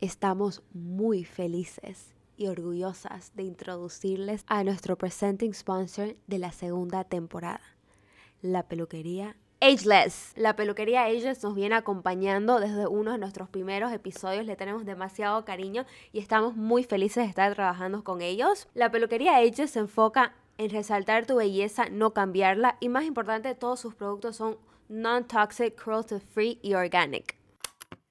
Estamos muy felices y orgullosas de introducirles a nuestro presenting sponsor de la segunda temporada, la peluquería Ageless. La peluquería Ageless nos viene acompañando desde uno de nuestros primeros episodios. Le tenemos demasiado cariño y estamos muy felices de estar trabajando con ellos. La peluquería Ageless se enfoca en resaltar tu belleza, no cambiarla y más importante, todos sus productos son non-toxic, cruelty free y organic.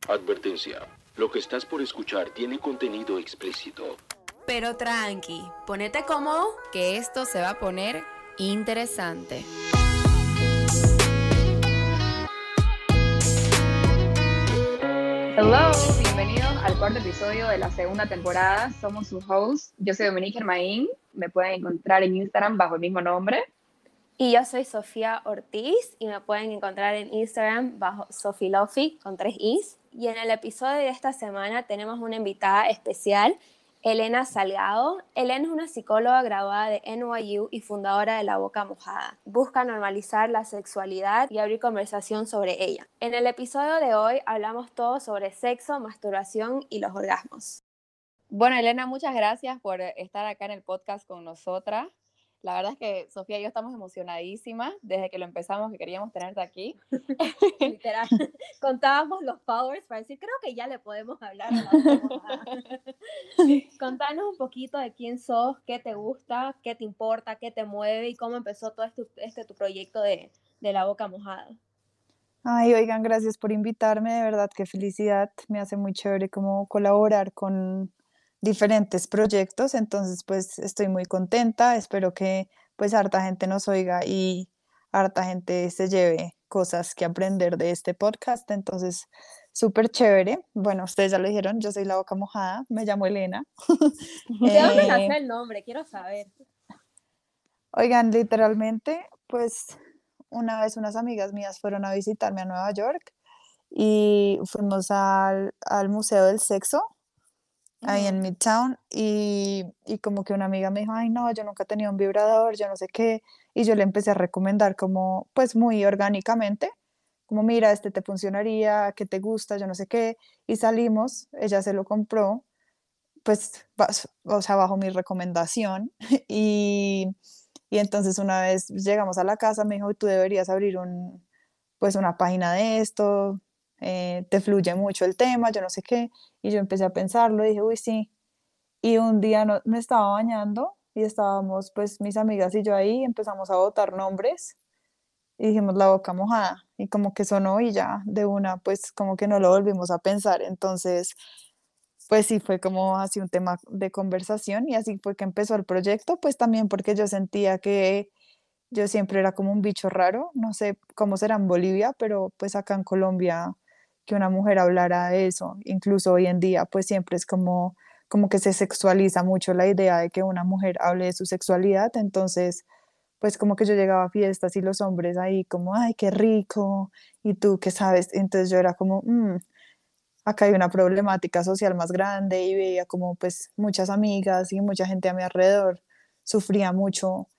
Advertencia. Lo que estás por escuchar tiene contenido explícito. Pero tranqui, ponete cómodo, que esto se va a poner interesante. Hello, bienvenidos al cuarto episodio de la segunda temporada. Somos sus hosts. Yo soy Dominique Germain. Me pueden encontrar en Instagram bajo el mismo nombre. Y yo soy Sofía Ortiz y me pueden encontrar en Instagram bajo Sofilofi con tres i's. Y en el episodio de esta semana tenemos una invitada especial, Elena Salgado. Elena es una psicóloga graduada de NYU y fundadora de La Boca Mojada. Busca normalizar la sexualidad y abrir conversación sobre ella. En el episodio de hoy hablamos todo sobre sexo, masturbación y los orgasmos. Bueno, Elena, muchas gracias por estar acá en el podcast con nosotras. La verdad es que Sofía y yo estamos emocionadísimas desde que lo empezamos que queríamos tenerte aquí. Literal. Contábamos los powers para decir, creo que ya le podemos hablar. Contanos un poquito de quién sos, qué te gusta, qué te importa, qué te mueve y cómo empezó todo este, este tu proyecto de, de La Boca Mojada. Ay, oigan, gracias por invitarme, de verdad, qué felicidad. Me hace muy chévere como colaborar con diferentes proyectos, entonces pues estoy muy contenta, espero que pues harta gente nos oiga y harta gente se lleve cosas que aprender de este podcast, entonces súper chévere. Bueno, ustedes ya lo dijeron, yo soy la boca mojada, me llamo Elena. ¿De dónde nace el nombre? Quiero saber. Oigan, literalmente, pues una vez unas amigas mías fueron a visitarme a Nueva York y fuimos al, al Museo del Sexo ahí en Midtown y, y, como que una amiga me dijo, ay no, yo nunca he tenido un vibrador, yo no sé qué, y yo le empecé a recomendar como, pues muy orgánicamente, como mira, este te funcionaría, que te gusta, yo no sé qué, y salimos, ella se lo compró, pues, o sea, bajo mi recomendación, y, y entonces una vez llegamos a la casa, me dijo, tú deberías abrir un, pues una página de esto, eh, te fluye mucho el tema, yo no sé qué, y yo empecé a pensarlo, y dije, uy, sí, y un día no, me estaba bañando y estábamos, pues, mis amigas y yo ahí, empezamos a votar nombres, y dijimos la boca mojada, y como que sonó y ya de una, pues, como que no lo volvimos a pensar, entonces, pues sí, fue como así un tema de conversación, y así fue que empezó el proyecto, pues también porque yo sentía que yo siempre era como un bicho raro, no sé cómo será en Bolivia, pero pues acá en Colombia que una mujer hablara de eso. Incluso hoy en día, pues siempre es como, como que se sexualiza mucho la idea de que una mujer hable de su sexualidad. Entonces, pues como que yo llegaba a fiestas y los hombres ahí como, ay, qué rico, y tú qué sabes. Entonces yo era como, mm, acá hay una problemática social más grande y veía como pues muchas amigas y mucha gente a mi alrededor sufría mucho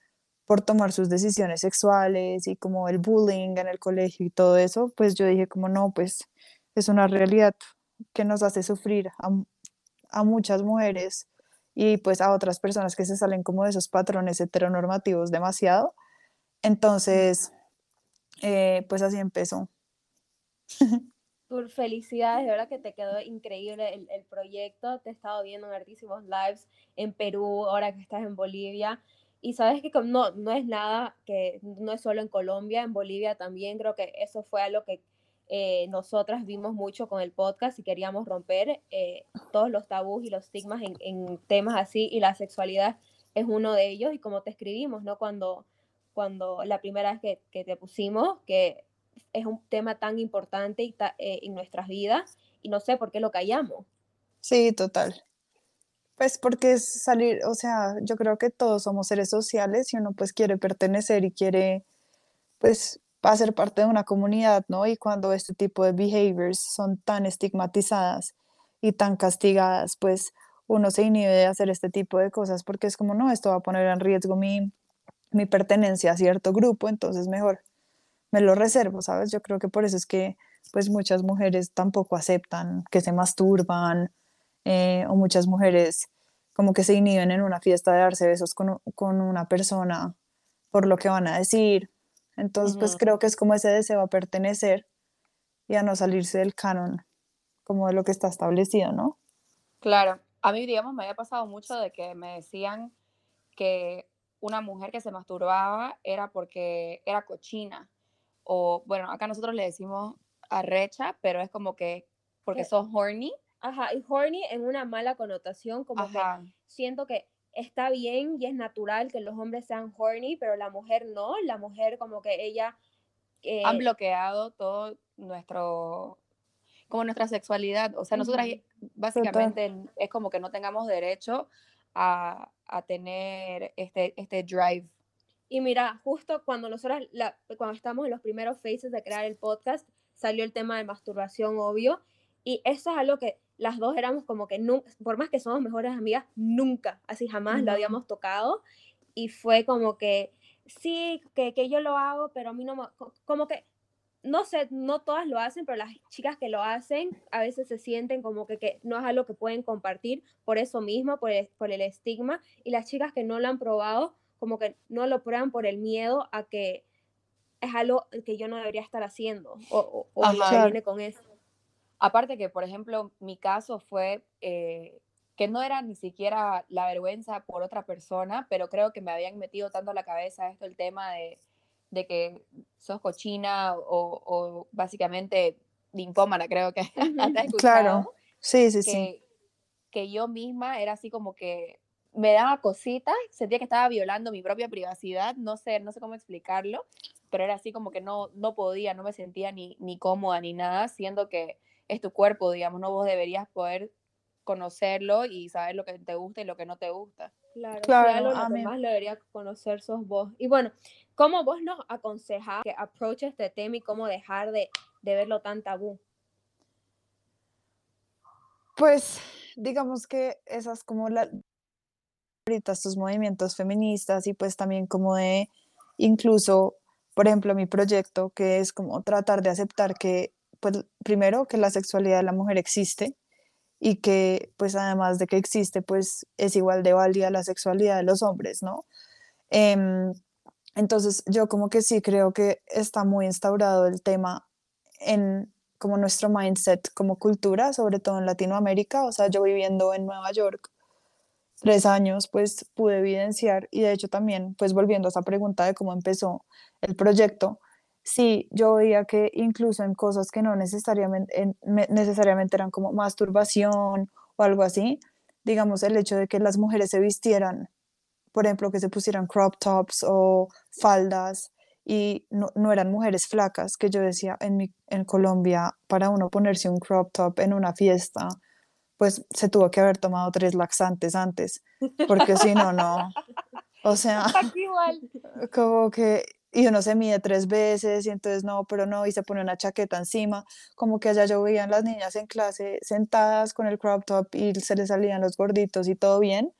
por tomar sus decisiones sexuales y como el bullying en el colegio y todo eso, pues yo dije como no, pues es una realidad que nos hace sufrir a, muchas mujeres y pues a otras personas que se salen como de esos patrones heteronormativos demasiado. Entonces, eh, pues así empezó. Por felicidades, de verdad que te quedó increíble el, el, proyecto. Te he estado viendo en hartísimos lives en Perú, ahora que estás en Bolivia. Y sabes que no, no es nada que no es solo en Colombia, en Bolivia también. Creo que eso fue algo que eh, nosotras vimos mucho con el podcast y queríamos romper eh, todos los tabús y los estigmas en, temas así y la sexualidad es uno de ellos y como te escribimos, ¿no? Cuando, cuando la primera vez que, que te pusimos, que es un tema tan importante y eh, en nuestras vidas y no sé por qué lo callamos. Sí, total. Pues porque es salir, o sea, yo creo que todos somos seres sociales y uno pues quiere pertenecer y quiere pues va a ser parte de una comunidad, ¿no? Y cuando este tipo de behaviors son tan estigmatizadas y tan castigadas, pues uno se inhibe de hacer este tipo de cosas porque es como, no, esto va a poner en riesgo mi, mi pertenencia a cierto grupo, entonces mejor me lo reservo, ¿sabes? Yo creo que por eso es que pues muchas mujeres tampoco aceptan que se masturban eh, o muchas mujeres como que se inhiben en una fiesta de darse besos con, con una persona por lo que van a decir. Entonces, pues creo que es como ese deseo a pertenecer y a no salirse del canon, como de lo que está establecido, ¿no? Claro, a mí, digamos, me había pasado mucho de que me decían que una mujer que se masturbaba era porque era cochina. O, bueno, acá nosotros le decimos arrecha, pero es como que porque eh, sos horny. Ajá, y horny en una mala connotación, como que siento que está bien y es natural que los hombres sean horny, pero la mujer no, la mujer como que ella... Han eh, bloqueado todo nuestro, como nuestra sexualidad, o sea, nosotras básicamente es como que no tengamos derecho a, a tener este, este drive. Y mira, justo cuando nosotros, la, cuando estamos en los primeros phases de crear el podcast, salió el tema de masturbación, obvio, y eso es algo que las dos éramos como que nunca, por más que somos mejores amigas, nunca, así jamás lo habíamos tocado, y fue como que, sí, que, que yo lo hago, pero a mí no, como que no sé, no todas lo hacen, pero las chicas que lo hacen a veces se sienten como que, no es algo que pueden compartir por eso mismo, por el, por el, estigma, y las chicas que no lo han probado, como que no lo prueban por el miedo a que es algo que yo no debería estar haciendo, o, o, viene con eso. Aparte que, por ejemplo, mi caso fue eh, que no era ni siquiera la vergüenza por otra persona, pero creo que me habían metido tanto a la cabeza esto, el tema de de que sos cochina o, o básicamente linfómana, creo que Claro, sí, sí, sí. Que yo misma era así como que me daba cositas, sentía que estaba violando mi propia privacidad, no sé, no sé cómo explicarlo, pero era así como que no, no podía, no me sentía ni, ni cómoda ni nada, siendo que es tu cuerpo, digamos, no vos deberías poder conocerlo y saber lo que te gusta y lo que no te gusta. Claro, claro lo que más lo debería conocer sos vos. Y bueno, ¿Cómo vos nos aconsejás que approach este tema y cómo dejar de, verlo tan tabú? Pues digamos que esas como la ahorita estos movimientos feministas y pues también como de incluso por ejemplo mi proyecto que es como tratar de aceptar que pues primero que la sexualidad de la mujer existe y que pues además de que existe pues es igual de válida la sexualidad de los hombres, ¿no? Em, entonces yo como que sí creo que está muy instaurado el tema en como nuestro mindset como cultura, sobre todo en Latinoamérica. O sea, yo viviendo en Nueva York tres años, pues pude evidenciar y de hecho también, pues volviendo a esa pregunta de cómo empezó el proyecto, sí, yo veía que incluso en cosas que no necesariamente, necesariamente eran como masturbación o algo así, digamos, el hecho de que las mujeres se vistieran por ejemplo, que se pusieran crop tops o faldas y no, no, eran mujeres flacas, que yo decía en, mi, en Colombia, para uno ponerse un crop top en una fiesta, pues se tuvo que haber tomado tres laxantes antes, porque si no, no. O sea, como que, y uno se mide tres veces y entonces no, pero no, y se pone una chaqueta encima, como que allá yo veía las niñas en clase sentadas con el crop top y se les salían los gorditos y todo bien,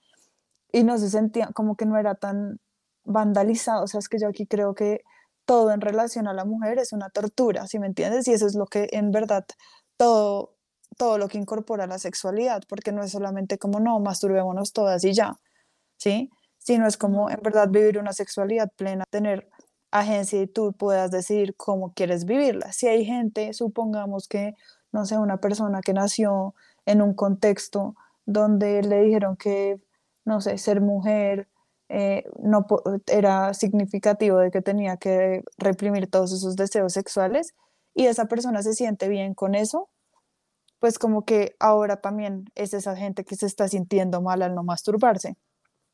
y no se sentía como que no era tan vandalizado, o sea, es que yo aquí creo que todo en relación a la mujer es una tortura, ¿sí me entiendes? Y eso es lo que en verdad todo todo lo que incorpora la sexualidad, porque no es solamente como no, masturbémonos todas y ya, ¿sí? Sino es como en verdad vivir una sexualidad plena, tener agencia y tú puedas decidir cómo quieres vivirla. Si hay gente, supongamos que, no sé, una persona que nació en un contexto donde le dijeron que no sé, ser mujer eh, no era significativo de que tenía que reprimir todos esos deseos sexuales y esa persona se siente bien con eso, pues como que ahora también es esa gente que se está sintiendo mal al no masturbarse.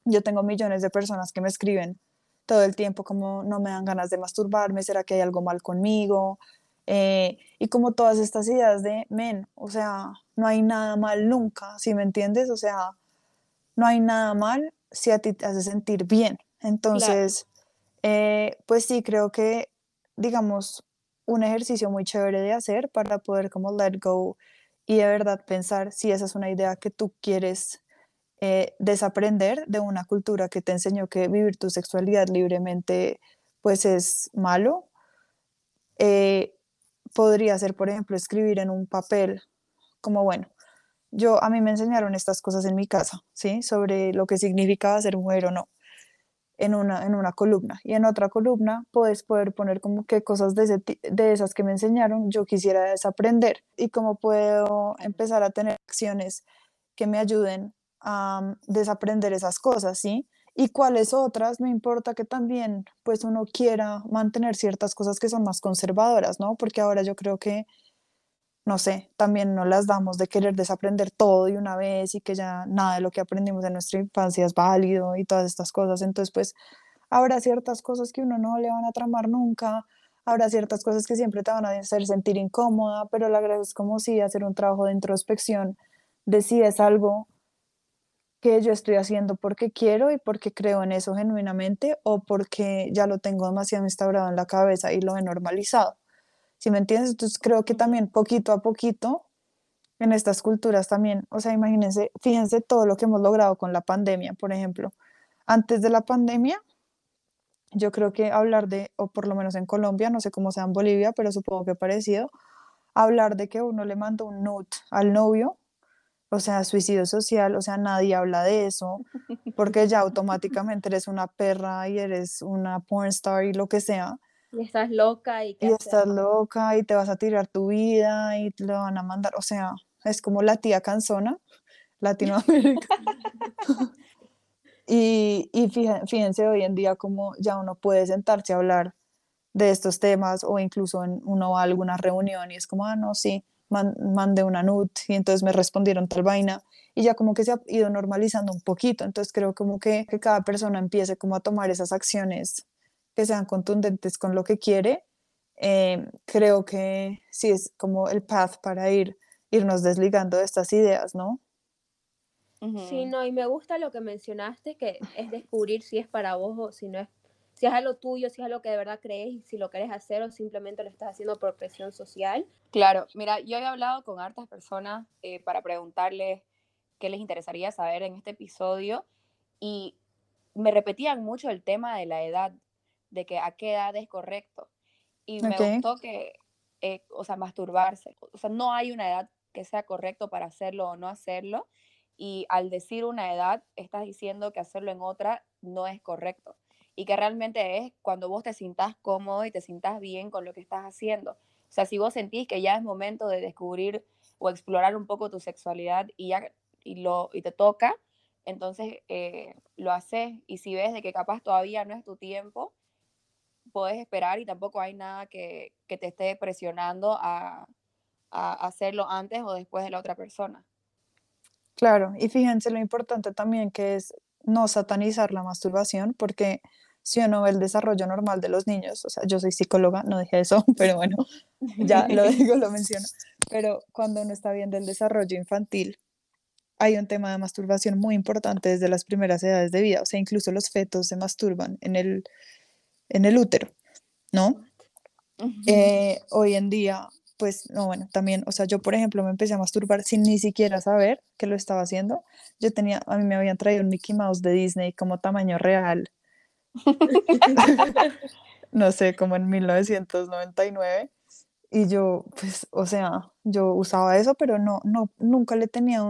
Yo tengo millones de personas que me escriben todo el tiempo como no me dan ganas de masturbarme, será que hay algo mal conmigo, eh, y como todas estas ideas de men, o sea, no hay nada mal nunca, si me entiendes? O sea, no hay nada mal si a ti te hace sentir bien. Entonces, eh, pues sí, creo que, digamos, un ejercicio muy chévere de hacer para poder como let go y de verdad pensar si esa es una idea que tú quieres eh, desaprender de una cultura que te enseñó que vivir tu sexualidad libremente pues es malo, eh, podría ser, por ejemplo, escribir en un papel, como bueno, yo a mí me enseñaron estas cosas en mi casa, ¿sí? Sobre lo que significaba ser mujer o no, en una, en una columna. Y en otra columna puedes poder poner como qué cosas de, de esas que me enseñaron yo quisiera desaprender y cómo puedo empezar a tener acciones que me ayuden desaprender esas cosas, ¿sí? Y cuáles otras, no importa que también pues uno quiera mantener ciertas cosas que son más conservadoras, ¿no? Porque ahora yo creo que no sé, también no las damos de querer desaprender todo de una vez y que ya nada de lo que aprendimos en nuestra infancia es válido y todas estas cosas. Entonces, pues habrá ciertas cosas que uno no le van a tramar nunca, habrá ciertas cosas que siempre te van a hacer sentir incómoda, pero la verdad es como si hacer un trabajo de introspección de si es algo que yo estoy haciendo porque quiero y porque creo en eso genuinamente o porque ya lo tengo demasiado instaurado en la cabeza y lo he normalizado. ¿sí me entiendes? Entonces creo que también poquito a poquito en estas culturas también, o sea, imagínense, fíjense todo lo que hemos logrado con la pandemia, por ejemplo. Antes de la pandemia, yo creo que hablar de, o por lo menos en Colombia, no sé cómo sea en Bolivia, pero supongo que parecido, hablar de que uno le manda un note al novio, o sea, suicidio social, o sea, nadie habla de eso, porque ya automáticamente eres una perra y eres una porn star y lo que sea. Y estás loca y, y estás loca y te vas a tirar tu vida y te lo van a mandar. O sea, es como la tía canzona, Latinoamérica. y, y fíjense, hoy en día como ya uno puede sentarse a hablar de estos temas o incluso en, uno va a alguna reunión y es como, ah, no, sí, mandé una nut y entonces me respondieron tal vaina y ya como que se ha ido normalizando un poquito. Entonces creo como que, que cada persona empiece como a tomar esas acciones que sean contundentes con lo que quiere, eh, creo que sí es como el path para ir, irnos desligando de estas ideas, ¿no? Sí, no, y me gusta lo que mencionaste, que es descubrir si es para vos o si no es, si es algo tuyo, si es algo que de verdad crees y si lo querés hacer o simplemente lo estás haciendo por presión social. Claro, mira, yo he hablado con hartas personas eh, para preguntarles qué les interesaría saber en este episodio y me repetían mucho el tema de la edad de que a qué edad es correcto. Y me gustó que, eh, o sea, masturbarse. O sea, no hay una edad que sea correcto para hacerlo o no hacerlo. Y al decir una edad, estás diciendo que hacerlo en otra no es correcto. Y que realmente es cuando vos te sientas cómodo y te sientas bien con lo que estás haciendo. O sea, si vos sentís que ya es momento de descubrir o explorar un poco tu sexualidad y, ya, y, lo, y te toca, entonces eh, lo haces. Y si ves de que capaz todavía no es tu tiempo, puedes esperar y tampoco hay nada que, te esté presionando a, hacerlo antes o después de la otra persona. Claro, y fíjense lo importante también que es no satanizar la masturbación, porque si uno ve el desarrollo normal de los niños, o sea, yo soy psicóloga, no dije eso, pero bueno, ya lo digo, lo menciono, pero cuando uno está viendo el desarrollo infantil, hay un tema de masturbación muy importante desde las primeras edades de vida, o sea, incluso los fetos se masturban en el, en el útero, ¿no? Eh, hoy en día, pues, no, bueno, también, o sea, yo, por ejemplo, me empecé a masturbar sin ni siquiera saber que lo estaba haciendo. Yo tenía, a mí me habían traído un Mickey Mouse de Disney como tamaño real. no sé, como en 1999. Y yo, pues, o sea, yo usaba eso, pero no, no, nunca le tenía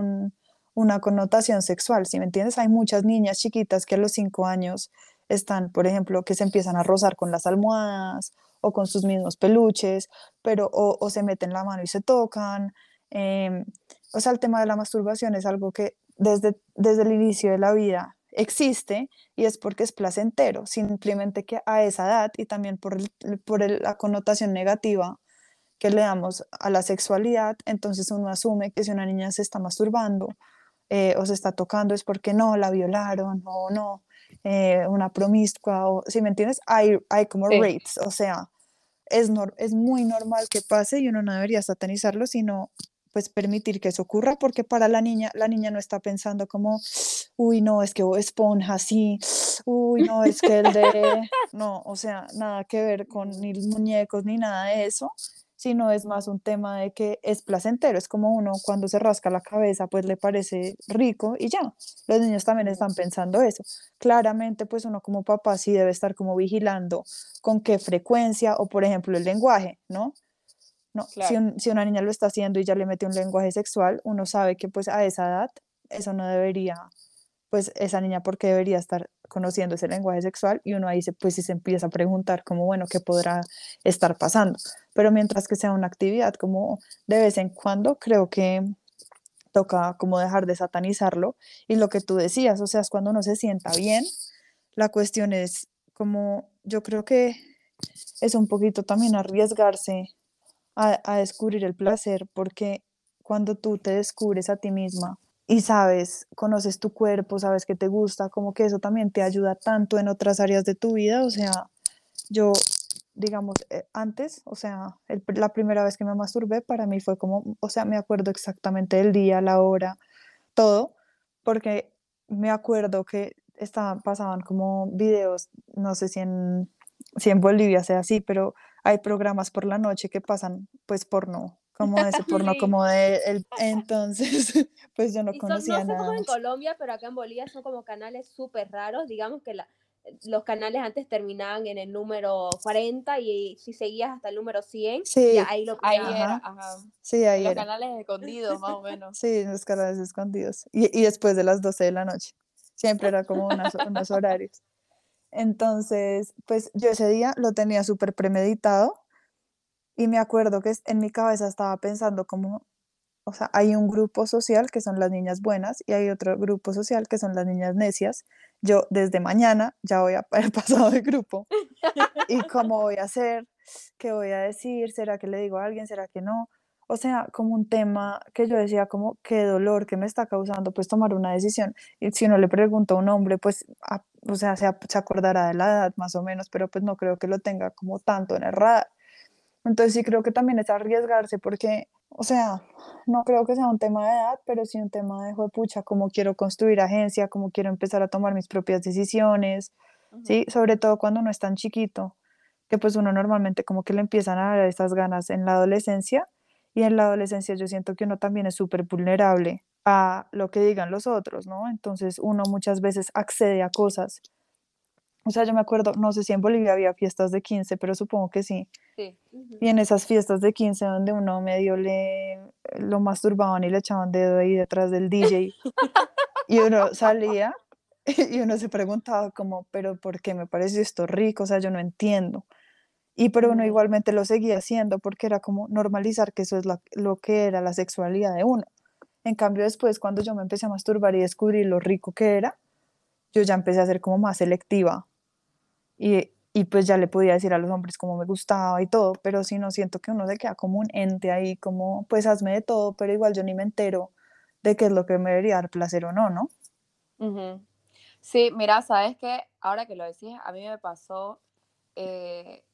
una connotación sexual, ¿sí me entiendes? Hay muchas niñas chiquitas que a los cinco años están, por ejemplo, que se empiezan a rozar con las almohadas o con sus mismos peluches, pero o, se meten la mano y se tocan. Em, o sea, el tema de la masturbación es algo que desde, desde el inicio de la vida existe y es porque es placentero, simplemente que a esa edad y también por, por la connotación negativa que le damos a la sexualidad, entonces uno asume que si una niña se está masturbando eh, o se está tocando es porque no, la violaron o no, eh, una promiscua, o si me entiendes, hay, hay como rates, o sea, es, es muy normal que pase y uno no debería satanizarlo, sino pues permitir que eso ocurra, porque para la niña, la niña no está pensando como, uy, no, es que esponja así, uy, no, es que el de, no, o sea, nada que ver con ni muñecos ni nada de eso, sino es más un tema de que es placentero, es como uno cuando se rasca la cabeza, pues le parece rico y ya. Los niños también están pensando eso. Claramente, pues uno como papá sí debe estar como vigilando con qué frecuencia o, por ejemplo, el lenguaje, ¿no? No, si, un- si una niña lo está haciendo y ya le mete un lenguaje sexual, uno sabe que pues a esa edad eso no debería, pues esa niña porque debería estar conociendo ese lenguaje sexual y uno ahí se, pues sí se empieza a preguntar como, bueno, ¿qué podrá estar pasando? Pero mientras que sea una actividad como de vez en cuando, creo que toca como dejar de satanizarlo. Y lo que tú decías, o sea, es cuando uno se sienta bien, la cuestión es como, yo creo que es un poquito también arriesgarse a, a descubrir el placer, porque cuando tú te descubres a ti misma y sabes, conoces tu cuerpo, sabes que te gusta, como que eso también te ayuda tanto en otras áreas de tu vida, o sea, yo, digamos, eh, antes, o sea, el la primera vez que me masturbé para mí fue como, o sea, me acuerdo exactamente del día, la hora, todo, porque me acuerdo que estaban, pasaban como videos, no sé si en, si en Bolivia sea así, pero hay programas por la noche que pasan pues porno, como ese porno Sí. como de el, entonces pues yo no Y son, conocía no nada cómo en. Colombia, pero acá en Bolivia son como canales súper raros. Digamos que la- los canales antes terminaban en el número 40 y si seguías hasta el número 100, Sí, ya ahí lo Ahí era, Ajá. ajá. Sí, ahí Los era. canales escondidos, más o menos. Sí, los canales escondidos. Y, y después de las 12 de la noche. Siempre era como unas- unos horarios. Entonces, pues yo ese día lo tenía súper premeditado y me acuerdo que en mi cabeza estaba pensando como, o sea, hay un grupo social que son las niñas buenas y hay otro grupo social que son las niñas necias. Yo desde mañana ya voy a haber pasado de grupo. ¿Y cómo voy a hacer? ¿Qué voy a decir? ¿Será que le digo a alguien? ¿Será que no? O sea, como un tema que yo decía como qué dolor que me está causando pues tomar una decisión. Y si uno le pregunta a un hombre, pues, a- o sea, se, se acordará de la edad más o menos, pero pues no creo que lo tenga como tanto en el radar. Entonces sí creo que también es arriesgarse porque, o sea, no creo que sea un tema de edad, pero sí un tema de pucha, cómo quiero construir agencia, cómo quiero empezar a tomar mis propias decisiones, ¿sí? Sobre todo cuando uno es tan chiquito, que pues uno normalmente como que le empiezan a dar esas ganas en la adolescencia y en la adolescencia yo siento que uno también es súper vulnerable a lo que digan los otros, ¿no? Entonces uno muchas veces accede a cosas. O sea, yo me acuerdo, no sé si en Bolivia había fiestas de 15, pero supongo que sí. Sí. Ujú. Y en esas fiestas de 15 donde uno medio le lo masturbaban y le echaban dedo ahí detrás del DJ y uno salía y uno se preguntaba como, pero ¿por qué me parece esto rico? O sea, yo no entiendo. Y pero uno igualmente lo seguía haciendo porque era como normalizar que eso es la- lo que era la sexualidad de uno. En cambio, después, cuando yo me empecé a masturbar y descubrí lo rico que era, yo ya empecé a ser como más selectiva. Y, y pues ya le podía decir a los hombres cómo me gustaba y todo, pero si no siento que uno se queda como un ente ahí, como pues hazme de todo, pero igual yo ni me entero de qué es lo que me debería dar placer o no, ¿no? Ujú. Sí, mira, sabes que ahora que lo decís, a mí me pasó, eh,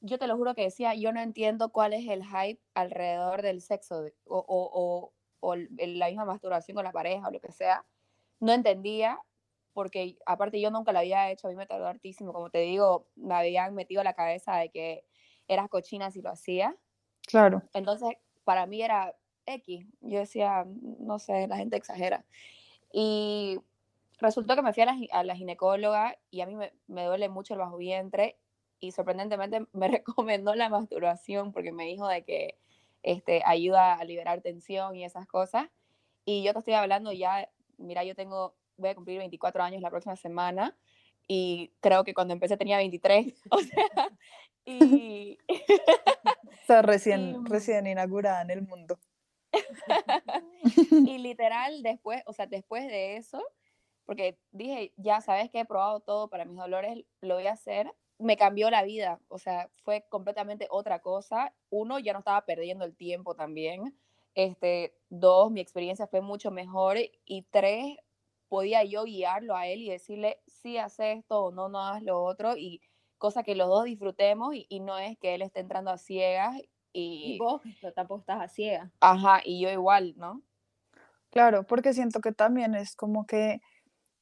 yo te lo juro que decía, yo no entiendo cuál es el hype alrededor del sexo de- o, o- o- o la misma masturbación con la pareja o lo que sea. No entendía, porque aparte yo nunca lo había hecho, a mí me tardó hartísimo, como te digo, me habían metido la cabeza de que eras cochina si lo hacía. Claro. Entonces, para mí era X. Yo decía, no sé, la gente exagera. Y resultó que me fui a la, a la ginecóloga y a mí me, me duele mucho el bajo vientre y sorprendentemente me recomendó la masturbación porque me dijo de que este, ayuda a liberar tensión y esas cosas. Y yo te estoy hablando ya, mira, yo tengo, voy a cumplir 24 años la próxima semana y creo que cuando empecé tenía 23. O sea, y, Está recién, Y- recién inaugurada en el mundo. Y literal, después, o sea, después de eso, porque dije, ya sabes que he probado todo para mis dolores, lo voy a hacer, me cambió la vida, o sea, fue completamente otra cosa. Uno, ya no estaba perdiendo el tiempo también. Este, dos, mi experiencia fue mucho mejor. Y tres, podía yo guiarlo a él y decirle, sí, haz esto o no, no hagas lo otro. Y cosa que los dos disfrutemos y, y no es que él esté entrando a ciegas Y y, vos no, tampoco estás a ciega. ajá, y yo igual, ¿no? Claro, porque siento que también es como que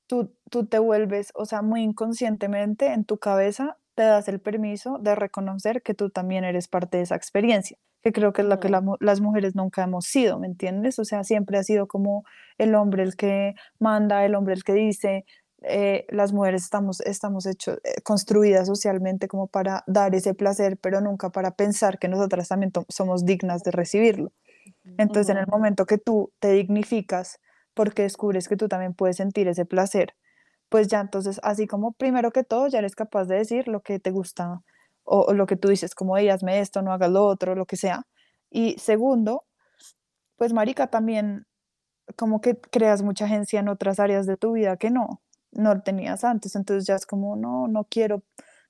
tú, tú te vuelves, o sea, muy inconscientemente en tu cabeza te das el permiso de reconocer que tú también eres parte de esa experiencia, que creo que es lo que la mu- las mujeres nunca hemos sido, ¿me entiendes? O sea, siempre ha sido como el hombre el que manda, el hombre el que dice, eh, las mujeres estamos, estamos hechos, eh, construidas socialmente como para dar ese placer, pero nunca para pensar que nosotras también somos dignas de recibirlo. Entonces, en el momento que tú te dignificas porque descubres que tú también puedes sentir ese placer, pues ya entonces, así como primero que todo, ya eres capaz de decir lo que te gusta o, lo que tú dices, como, hey, hazme esto, no hagas lo otro, lo que sea. Y segundo, pues marica, también como que creas mucha agencia en otras áreas de tu vida que no, no tenías antes. Entonces ya es como, no, no quiero,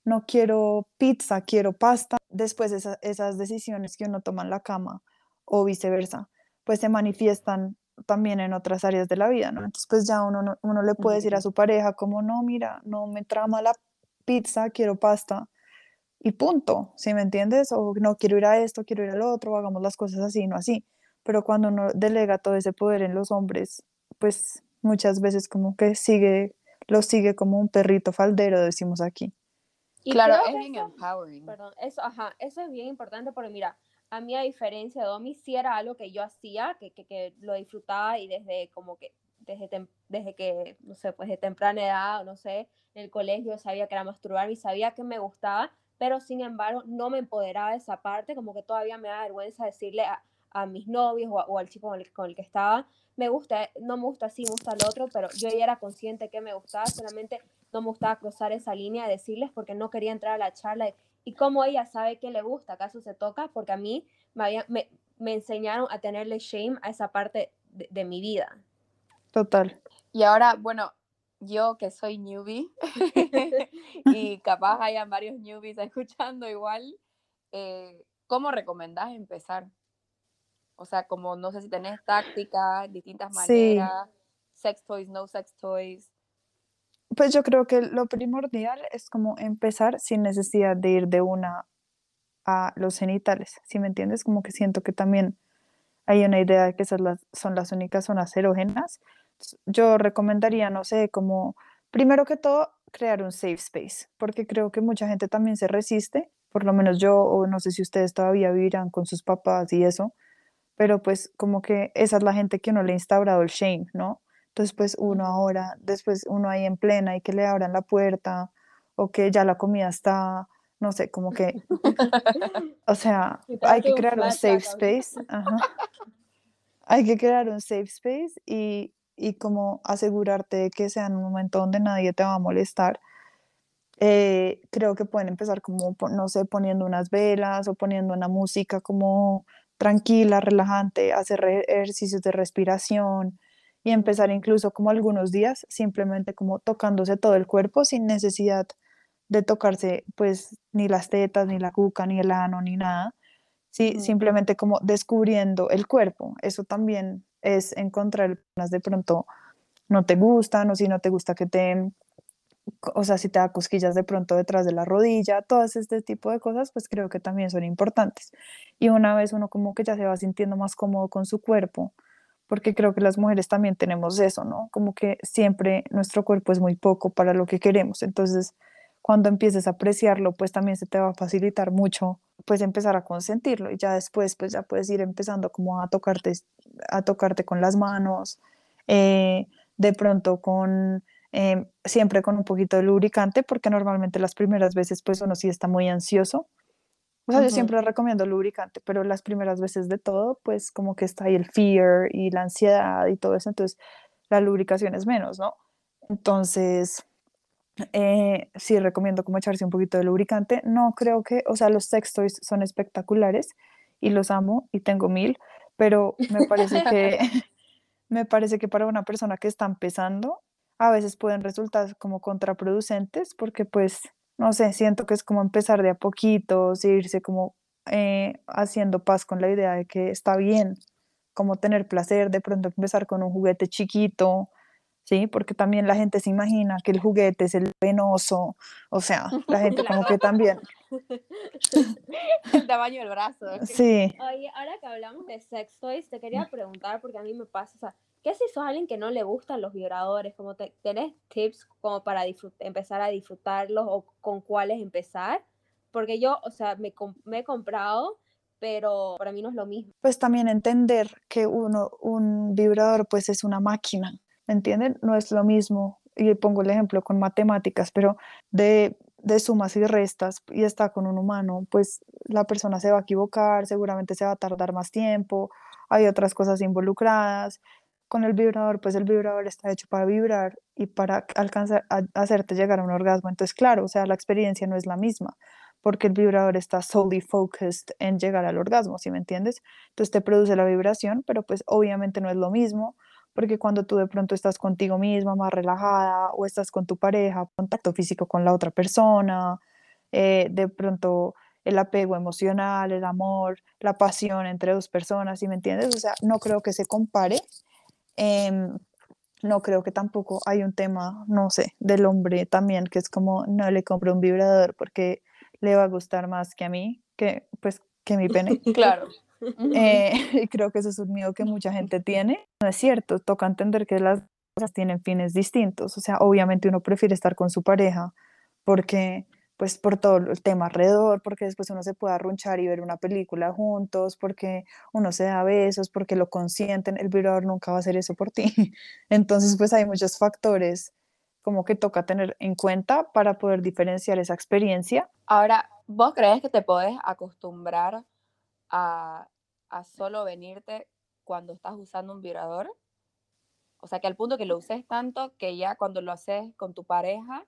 no quiero pizza, quiero pasta. Después esas decisiones que uno toma en la cama o viceversa, pues se manifiestan también en otras áreas de la vida, ¿no? Entonces pues ya uno, uno le puede decir a su pareja como, no, mira, no me trama la pizza, quiero pasta. Y punto, ¿sí me entiendes? O no quiero ir a esto, quiero ir al otro, hagamos las cosas así, no así pero cuando uno delega todo ese poder en los hombres, pues muchas veces como que sigue, lo sigue como un perrito faldero, decimos aquí. claro, es bien empowering. Perdón, eso, ajá, eso es bien importante porque mira, a mí a diferencia de Domi, sí era algo que yo hacía, que, que, que lo disfrutaba y desde como que, desde, desde que, no sé, pues de temprana edad, no sé, en el colegio sabía que era masturbar y sabía que me gustaba, pero sin embargo no me empoderaba de esa parte, como que todavía me da vergüenza decirle a, a mis novios o, al chico con el, que estaba, me gusta, no me gusta así, me gusta el otro, pero yo ya era consciente que me gustaba, solamente no me gustaba cruzar esa línea, decirles porque no quería entrar a la charla y, cómo ella sabe que le gusta, acaso se toca, porque a mí me, me, enseñaron a tenerle shame a esa parte de, mi vida. Total. Y ahora, bueno, yo que soy newbie y capaz hayan varios newbies escuchando igual, eh, ¿cómo recomendás empezar? O sea, como no sé si tenés táctica, distintas maneras, sex toys, no sex toys. Pues yo creo que lo primordial es como empezar sin necesidad de ir de una a los genitales, ¿sí me entiendes? Como que siento que también hay una idea de que esas son las únicas zonas erógenas. Yo recomendaría, no sé, como primero que todo, crear un safe space, porque creo que mucha gente también se resiste, por lo menos yo, o no sé si ustedes todavía vivirán con sus papás y eso, pero pues como que esa es la gente que uno le ha instaurado el shame, ¿no? Entonces pues uno ahora, después uno ahí en plena y que le abran la puerta o que ya la comida está, no sé, como que, o sea, hay que crear un safe space, hay que crear un safe space y, y como asegurarte de que sea en un momento donde nadie te va a molestar. Eh, creo que pueden empezar como, no sé, poniendo unas velas o poniendo una música como tranquila, relajante, hacer ejercicios de respiración y empezar incluso como algunos días simplemente como tocándose todo el cuerpo sin necesidad de tocarse pues ni las tetas, ni la cuca, ni el ano, ni nada. Sí, simplemente como descubriendo el cuerpo. Eso también es encontrar personas de pronto no te gustan o si no te gusta que te o sea, si te da cosquillas de pronto detrás de la rodilla, todas este tipo de cosas, pues creo que también son importantes. Y una vez uno como que ya se va sintiendo más cómodo con su cuerpo, porque creo que las mujeres también tenemos eso, ¿no? Como que siempre nuestro cuerpo es muy poco para lo que queremos. Entonces, cuando empieces a apreciarlo, pues también se te va a facilitar mucho, pues empezar a consentirlo y ya después, pues ya puedes ir empezando como a tocarte, a tocarte con las manos, eh, de pronto con Em, siempre con un poquito de lubricante, porque normalmente las primeras veces pues uno sí está muy ansioso. O sea, yo siempre recomiendo lubricante, pero las primeras veces de todo, pues como que está ahí el fear y la ansiedad y todo eso, entonces la lubricación es menos, ¿no? Entonces, eh, sí recomiendo como echarse un poquito de lubricante. No creo que, o sea, los sex toys son espectaculares y los amo y tengo mil, pero me parece que, me parece que para una persona que está empezando, a veces pueden resultar como contraproducentes porque pues, no sé, siento que es como empezar de a poquito, irse como eh, haciendo paz con la idea de que está bien, como tener placer, de pronto empezar con un juguete chiquito, ¿sí? Porque también la gente se imagina que el juguete es el venoso, o sea, la gente como que también... el tamaño del brazo. Sí. Oye, ahora que hablamos de sex toys, te quería preguntar, porque a mí me pasa, o sea, ¿Qué si sos alguien que no le gustan los vibradores? Como te, ¿Tenés tips como para empezar a disfrutarlos o con cuáles empezar? Porque yo, o sea, me, me, he comprado, pero para mí no es lo mismo. Pues también entender que uno, un vibrador pues es una máquina, ¿me entienden? No es lo mismo y pongo el ejemplo con matemáticas, pero de, de sumas y restas y está con un humano, pues la persona se va a equivocar, seguramente se va a tardar más tiempo, hay otras cosas involucradas. Con el vibrador, pues el vibrador está hecho para vibrar y para alcanzar, a- hacerte llegar a un orgasmo. Entonces, claro, o sea, la experiencia no es la misma, porque el vibrador está solely focused en llegar al orgasmo, ¿sí me entiendes? Entonces te produce la vibración, pero pues obviamente no es lo mismo, porque cuando tú de pronto estás contigo misma, más relajada, o estás con tu pareja, contacto físico con la otra persona, eh, de pronto el apego emocional, el amor, la pasión entre dos personas, ¿sí me entiendes? O sea, no creo que se compare. Em, no creo que tampoco hay un tema, no sé, del hombre también, que es como, no le compro un vibrador porque le va a gustar más que a mí, que pues que mi pene. Claro. Eh, y creo que eso es un miedo que mucha gente tiene. No es cierto, toca entender que las cosas tienen fines distintos. O sea, obviamente uno prefiere estar con su pareja porque, pues, por todo el tema alrededor, porque después uno se puede arrunchar y ver una película juntos, porque uno se da besos, porque lo consienten. El vibrador nunca va a hacer eso por ti. Entonces, pues, hay muchos factores como que toca tener en cuenta para poder diferenciar esa experiencia. Ahora, ¿vos crees que te podés acostumbrar a, a solo venirte cuando estás usando un vibrador? O sea, que al punto que lo uses tanto que ya cuando lo haces con tu pareja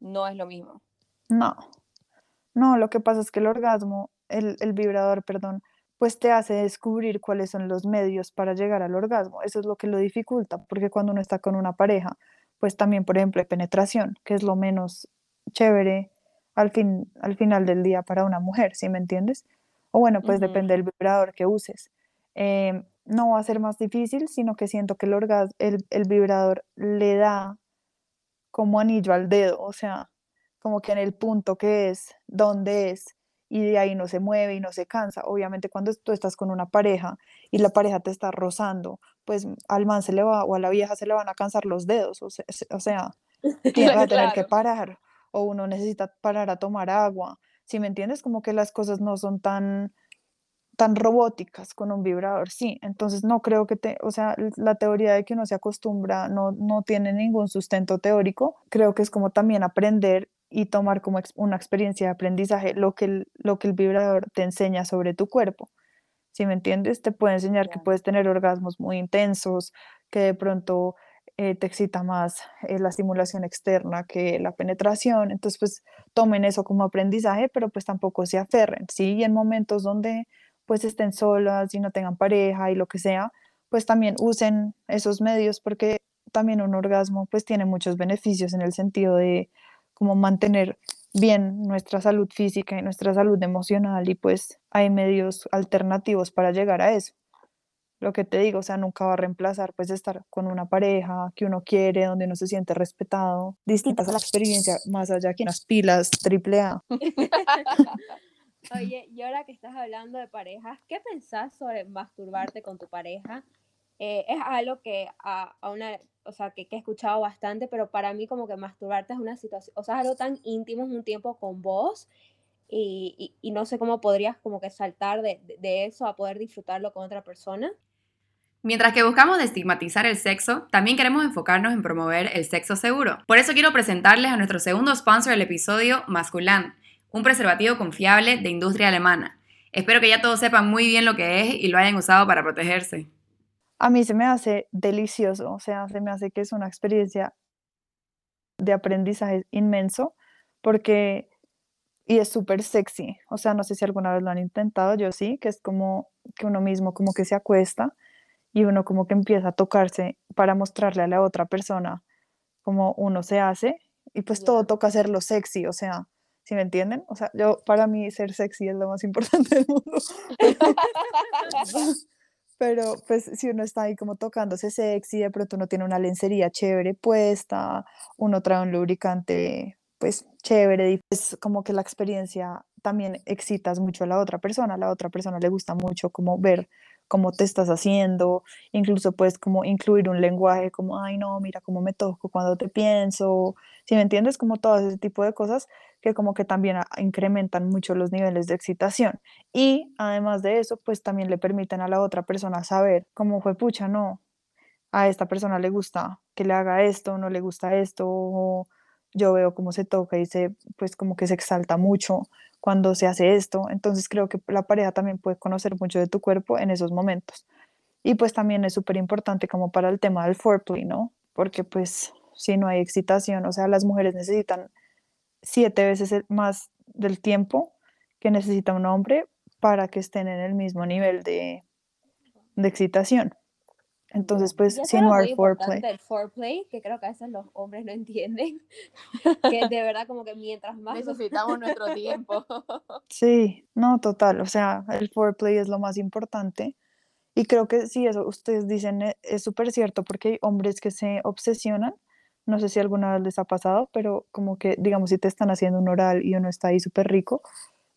no es lo mismo. No, no, lo que pasa es que el orgasmo, el, el vibrador, perdón, pues te hace descubrir cuáles son los medios para llegar al orgasmo. Eso es lo que lo dificulta, porque cuando uno está con una pareja, pues también, por ejemplo, hay penetración, que es lo menos chévere al fin, al final del día para una mujer, ¿sí me entiendes? O bueno, pues depende del vibrador que uses. Em, no va a ser más difícil, sino que siento que el orgas- el, el vibrador le da como anillo al dedo, o sea, como que en el punto que es, donde es, y de ahí no se mueve y no se cansa. Obviamente cuando tú estás con una pareja y la pareja te está rozando, pues al man se le va o a la vieja se le van a cansar los dedos, o se- se- o sea, tiene, va a tener que parar o uno necesita parar a tomar agua. ¿Sí me entiendes? Como que las cosas no son tan tan robóticas con un vibrador, sí. Entonces no creo que te, o sea, la teoría de que uno se acostumbra no, no tiene ningún sustento teórico. Creo que es como también aprender y tomar como una experiencia de aprendizaje lo que el, lo que el vibrador te enseña sobre tu cuerpo. ¿Sí me entiendes? Te puede enseñar que puedes tener orgasmos muy intensos, que de pronto eh, te excita más eh, la estimulación externa que la penetración. Entonces, pues tomen eso como aprendizaje, pero pues tampoco se aferren, ¿sí? Y en momentos donde pues estén solas y no tengan pareja y lo que sea, pues también usen esos medios porque también un orgasmo pues tiene muchos beneficios en el sentido de como mantener bien nuestra salud física y nuestra salud emocional y pues hay medios alternativos para llegar a eso. Lo que te digo, o sea, nunca va a reemplazar pues estar con una pareja que uno quiere, donde uno se siente respetado, distintas a la experiencia más allá que unas pilas triple A. Oye, y ahora que estás hablando de parejas, ¿qué pensás sobre masturbarte con tu pareja? Eh, es algo que a, a una, o sea, que, he escuchado bastante, pero para mí como que masturbarte es una situación, o sea, algo tan íntimo, es un tiempo con vos y, y- y no sé cómo podrías como que saltar de, de- de eso a poder disfrutarlo con otra persona. Mientras que buscamos destigmatizar el sexo, también queremos enfocarnos en promover el sexo seguro. Por eso quiero presentarles a nuestro segundo sponsor del episodio, Masculan, un preservativo confiable de industria alemana. Espero que ya todos sepan muy bien lo que es y lo hayan usado para protegerse. A mí se me hace delicioso, o sea, se me hace que es una experiencia de aprendizaje inmenso porque, y es súper sexy, o sea, no sé si alguna vez lo han intentado, yo sí, que es como que uno mismo como que se acuesta y uno como que empieza a tocarse para mostrarle a la otra persona cómo uno se hace y pues todo toca hacerlo sexy, o sea, ¿sí me entienden? O sea, yo, para mí ser sexy es lo más importante del mundo. Pero pues si uno está ahí como tocándose sexy, de pronto uno tiene una lencería chévere puesta, uno trae un lubricante pues chévere, y es como que la experiencia también excitas mucho a la otra persona, a la otra persona le gusta mucho como ver cómo te estás haciendo, incluso puedes como incluir un lenguaje como, ay no, mira cómo me toco cuando te pienso, si me entiendes, como todo ese tipo de cosas que como que también incrementan mucho los niveles de excitación. Y además de eso, pues también le permiten a la otra persona saber cómo fue pucha, no, a esta persona le gusta que le haga esto, no le gusta esto, o yo veo cómo se toca y se, pues como que se exalta mucho cuando se hace esto. Entonces creo que la pareja también puede conocer mucho de tu cuerpo en esos momentos. Y pues también es súper importante como para el tema del foreplay, ¿no? Porque pues si no hay excitación, o sea, las mujeres necesitan siete veces más del tiempo que necesita un hombre para que estén en el mismo nivel de, de excitación. Entonces, pues, si no hay foreplay. El foreplay, que creo que a veces los hombres no entienden, que de verdad como que mientras más... Necesitamos nuestro tiempo. Sí, no, total, o sea, el foreplay es lo más importante. Y creo que sí, eso ustedes dicen eh, es súper cierto, porque hay hombres que se obsesionan, no sé si alguna vez les ha pasado, pero como que, digamos, si te están haciendo un oral y uno está ahí súper rico,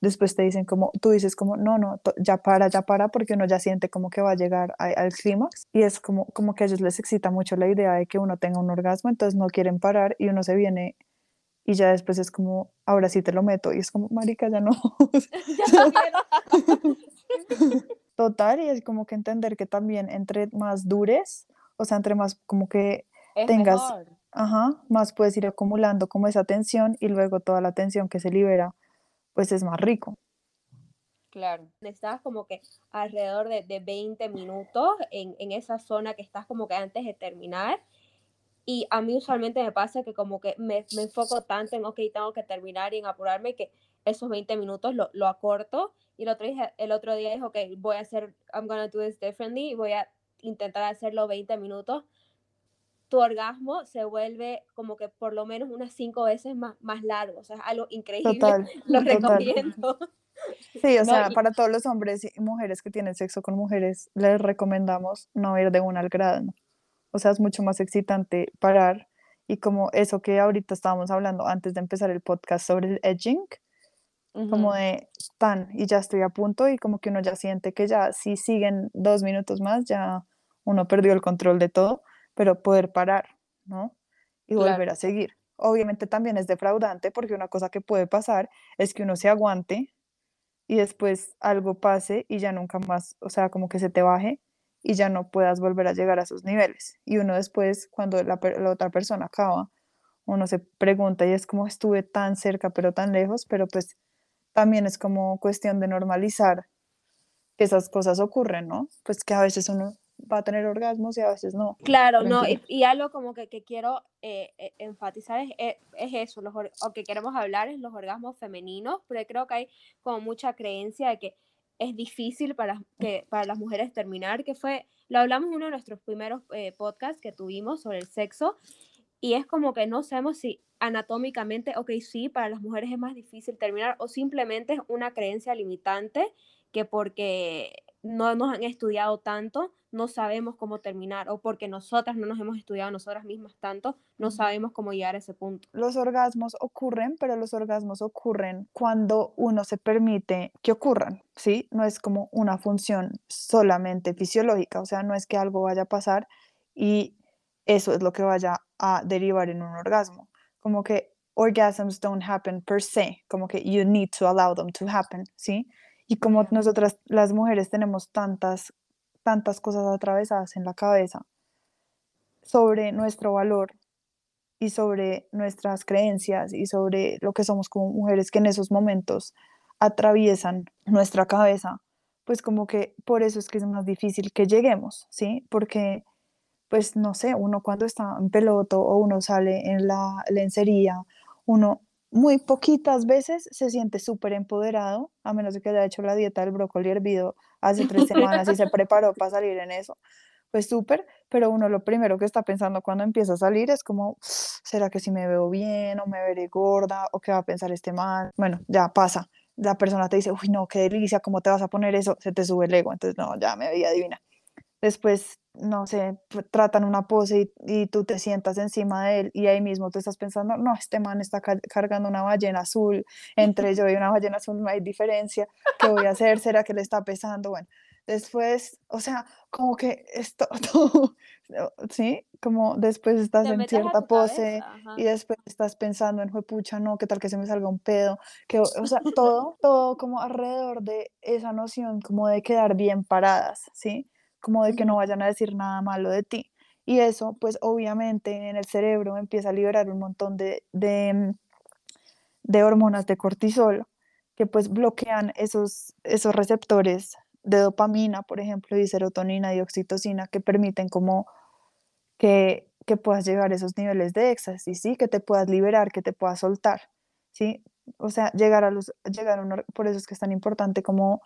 después te dicen como, tú dices como, no, no, ya para, ya para, porque uno ya siente como que va a llegar al clímax y es como, como que a ellos les excita mucho la idea de que uno tenga un orgasmo, entonces no quieren parar y uno se viene y ya después es como, ahora sí te lo meto y es como, marica, ya no. Total, y es como que entender que también entre más dures, o sea, entre más como que tengas, ajá, más puedes ir acumulando como esa tensión y luego toda la tensión que se libera pues es más rico. Claro. Estás como que alrededor de, de 20 minutos en, en, esa zona que estás como que antes de terminar. Y a mí usualmente me pasa que como que me, me enfoco tanto en, ok, tengo que terminar y en apurarme que esos 20 minutos lo, lo acorto. Y el otro, día, el otro día dije, ok, voy a hacer, I'm gonna do this differently, voy a intentar hacerlo 20 minutos tu orgasmo se vuelve como que por lo menos unas cinco veces más, más largo. O sea, es algo increíble. Total, lo recomiendo. Sí, o sea, para todos los hombres y mujeres que tienen sexo con mujeres, les recomendamos no ir de una al grado. O sea, es mucho más excitante parar. Y como eso que ahorita estábamos hablando antes de empezar el podcast sobre el edging, como de tan, y ya estoy a punto, y como que uno ya siente que ya si siguen dos minutos más, ya uno perdió el control de todo pero poder parar, ¿no? Y volver a seguir. Obviamente también es defraudante porque una cosa que puede pasar es que uno se aguante y después algo pase y ya nunca más, o sea, como que se te baje y ya no puedas volver a llegar a sus niveles. Y uno después, cuando la, la otra persona acaba, uno se pregunta y es como estuve tan cerca pero tan lejos, pero pues también es como cuestión de normalizar que esas cosas ocurren, ¿no? Pues que a veces uno va a tener orgasmos y a veces no. Claro, no, y, algo como que, que quiero eh, eh, enfatizar es, es, eso, los, o que queremos hablar es los orgasmos femeninos, pero creo que hay como mucha creencia de que es difícil para, que, para las mujeres terminar, que fue, lo hablamos en uno de nuestros primeros eh, podcasts que tuvimos sobre el sexo, y es como que no sabemos si anatómicamente, ok, sí, para las mujeres es más difícil terminar, o simplemente es una creencia limitante que porque no nos han estudiado tanto, no sabemos cómo terminar, o porque nosotras no nos hemos estudiado nosotras mismas tanto, no sabemos cómo llegar a ese punto. Los orgasmos ocurren, pero los orgasmos ocurren cuando uno se permite que ocurran, ¿sí? No es como una función solamente fisiológica, o sea, no es que algo vaya a pasar y eso es lo que vaya a derivar en un orgasmo. Como que orgasms don't happen per se, como que you need to allow them to happen, ¿sí? Y como nosotras las mujeres tenemos tantas, tantas cosas atravesadas en la cabeza sobre nuestro valor y sobre nuestras creencias y sobre lo que somos como mujeres que en esos momentos atraviesan nuestra cabeza, pues como que por eso es que es más difícil que lleguemos, ¿sí? Porque, pues no sé, uno cuando está en peloto o uno sale en la lencería, uno muy poquitas veces se siente súper empoderado, a menos de que haya hecho la dieta del brócoli hervido hace tres semanas y se preparó para salir en eso. Pues súper, pero uno lo primero que está pensando cuando empieza a salir es como, ¿será que si me veo bien o me veré gorda o qué va a pensar este mal? Bueno, ya pasa. La persona te dice, uy, no, qué delicia, ¿cómo te vas a poner eso? Se te sube el ego, entonces no, ya me veía divina después, no sé, tratan una pose y, tú te sientas encima de él y ahí mismo te estás pensando, no, este man está cargando una ballena azul, entre yo y una ballena azul no hay diferencia, ¿qué voy a hacer? ¿Será que le está pesando? Bueno, después, o sea, como que esto, ¿sí? Como después estás en cierta pose y después estás pensando en, pucha, no, ¿qué tal que se me salga un pedo? Que, o sea, todo, todo como alrededor de esa noción como de quedar bien paradas, ¿sí? Como de que no vayan a decir nada malo de ti. Y eso, pues obviamente en el cerebro empieza a liberar un montón de, de, mm, de hormonas de cortisol que pues bloquean esos, esos receptores de dopamina, por ejemplo, y serotonina y oxitocina que permiten como que, que puedas llegar a esos niveles de éxtasis, ¿sí? Que te puedas liberar, que te puedas soltar, ¿sí? O sea, llegar a los, llegar a un, por eso es que es tan importante como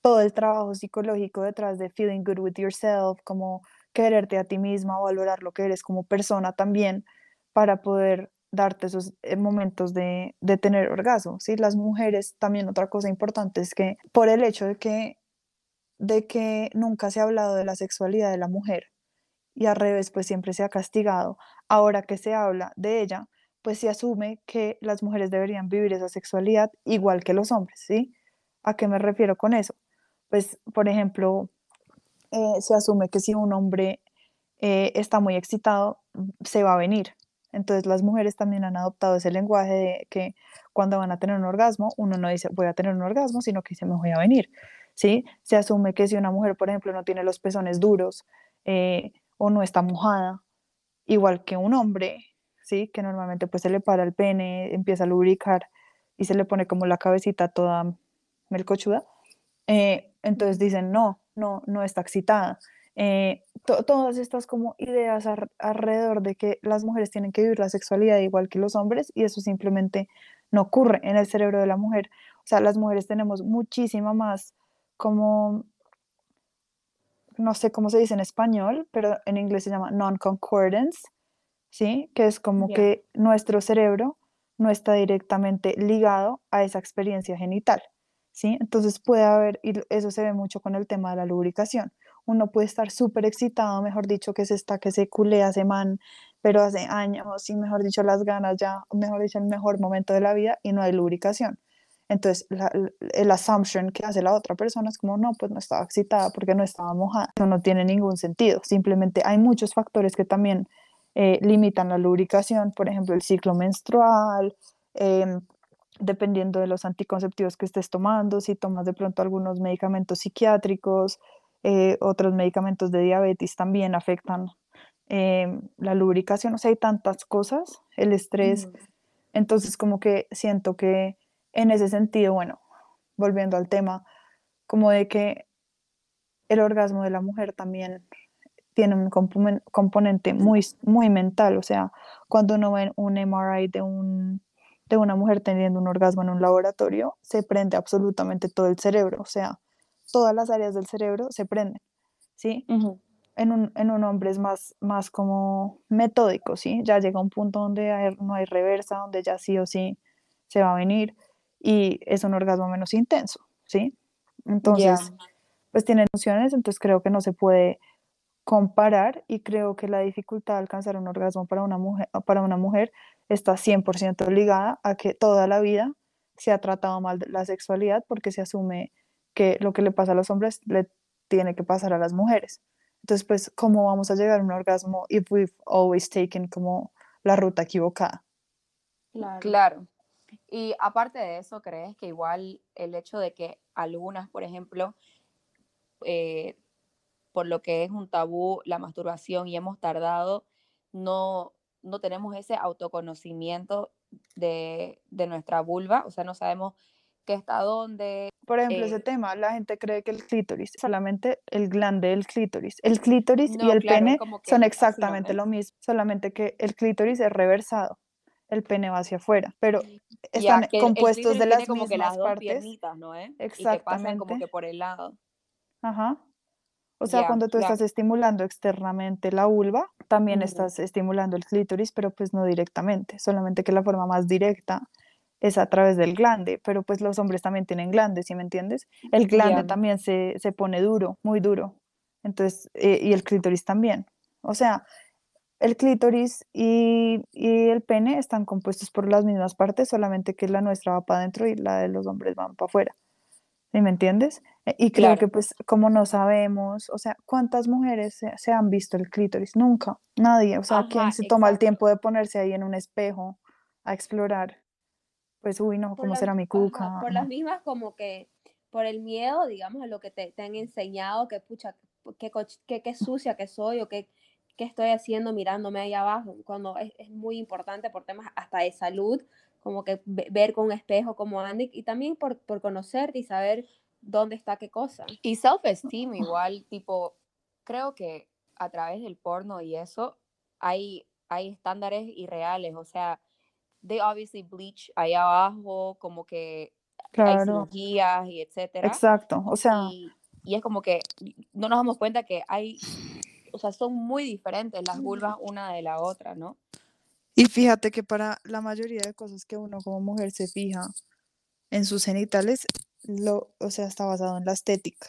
todo el trabajo psicológico detrás de feeling good with yourself, como quererte a ti misma, valorar lo que eres como persona también, para poder darte esos eh, momentos de, de tener orgasmo, ¿sí? Las mujeres, también otra cosa importante es que por el hecho de que, de que nunca se ha hablado de la sexualidad de la mujer y al revés, pues siempre se ha castigado, ahora que se habla de ella, pues se asume que las mujeres deberían vivir esa sexualidad igual que los hombres, ¿sí? ¿A qué me refiero con eso? Pues, por ejemplo, eh, se asume que si un hombre eh, está muy excitado, se va a venir. Entonces las mujeres también han adoptado ese lenguaje de que cuando van a tener un orgasmo, uno no dice voy a tener un orgasmo, sino que dice me voy a venir. ¿sí? Se asume que si una mujer, por ejemplo, no tiene los pezones duros eh, o no está mojada, igual que un hombre, ¿sí? que normalmente pues se le para el pene, empieza a lubricar y se le pone como la cabecita toda melcochuda, eh, entonces dicen no, no, no está excitada. Eh, todas estas como ideas alrededor de que las mujeres tienen que vivir la sexualidad igual que los hombres y eso simplemente no ocurre en el cerebro de la mujer. O sea, las mujeres tenemos muchísima más como, no sé cómo se dice en español, pero en inglés se llama non-concordance, ¿sí? Que es como que nuestro cerebro no está directamente ligado a esa experiencia genital. ¿Sí? Entonces puede haber, y eso se ve mucho con el tema de la lubricación. Uno puede estar súper excitado, mejor dicho, que se está, que se culea, se man, pero hace años, y mejor dicho, las ganas ya, mejor dicho, el mejor momento de la vida y no hay lubricación. Entonces, el assumption que hace la otra persona es como, no, pues no estaba excitada porque no estaba mojada. Eso no tiene ningún sentido. Simplemente hay muchos factores que también eh, limitan la lubricación, por ejemplo, el ciclo menstrual, eh, dependiendo de los anticonceptivos que estés tomando, si tomas de pronto algunos medicamentos psiquiátricos, eh, otros medicamentos de diabetes también afectan eh, la lubricación, o sea, hay tantas cosas, el estrés, entonces como que siento que en ese sentido, bueno, volviendo al tema, como de que el orgasmo de la mujer también tiene un componente muy, muy mental, o sea, cuando uno ve un MRI de un de una mujer teniendo un orgasmo en un laboratorio, se prende absolutamente todo el cerebro, o sea, todas las áreas del cerebro se prenden, ¿sí? en, un, en, un, hombre es más, más como metódico, ¿sí? Ya llega un punto donde no hay reversa, donde ya sí o sí se va a venir y es un orgasmo menos intenso, ¿sí? Entonces, pues tiene nociones, entonces creo que no se puede comparar y creo que la dificultad de alcanzar un orgasmo para una mujer, para una mujer está 100% ligada a que toda la vida se ha tratado mal la sexualidad porque se asume que lo que le pasa a los hombres le tiene que pasar a las mujeres. Entonces, pues, ¿cómo vamos a llegar a un orgasmo if we've always taken como la ruta equivocada? Claro. Y aparte de eso, ¿crees que igual el hecho de que algunas, por ejemplo, eh, por lo que es un tabú la masturbación y hemos tardado, no, no tenemos ese autoconocimiento de, nuestra vulva, o sea, no sabemos qué está dónde. Por ejemplo, ese eh tema, la gente cree que el clítoris, solamente el glande del clítoris. El clítoris y el pene son exactamente lo mismo, solamente que el clítoris es reversado, el pene va hacia afuera, pero están compuestos de las mismas partes. ¿no? Eh? Exactamente. Y que pasan como que por el lado. Ajá. O sea, cuando tú estás estimulando externamente la vulva, también estás estimulando el clítoris, pero pues no directamente, solamente que la forma más directa es a través del glande, pero pues los hombres también tienen glande, ¿sí me entiendes? El glande también se, pone duro, muy duro, entonces, eh, y el clítoris también. O sea, el clítoris y, y, el pene están compuestos por las mismas partes, solamente que la nuestra va para adentro y la de los hombres van para afuera. ¿Sí me entiendes? Y creo que pues como no sabemos, o sea, ¿cuántas mujeres se, han visto el clítoris? Nunca, nadie. O sea, ¿quién se toma el tiempo de ponerse ahí en un espejo a explorar? Pues, uy, no, ¿cómo será mi cuca? por las mismas como que, por el miedo, digamos, a lo que te, te han enseñado, que pucha, qué, qué, qué sucia que soy o qué, qué estoy haciendo mirándome ahí abajo, cuando es, es muy importante por temas hasta de salud, como que ver con un espejo como Andy y también por, por conocerte y saber dónde está qué cosa. Y self-esteem igual, tipo, creo que a través del porno y eso hay, hay estándares irreales, o sea, they obviously bleach ahí abajo, como que hay cirugías y etcétera. Exacto, o sea. Y, y, es como que no nos damos cuenta que hay, o sea, son muy diferentes las vulvas una de la otra, ¿no? Y fíjate que para la mayoría de cosas que uno como mujer se fija en sus genitales, lo, o sea, está basado en la estética.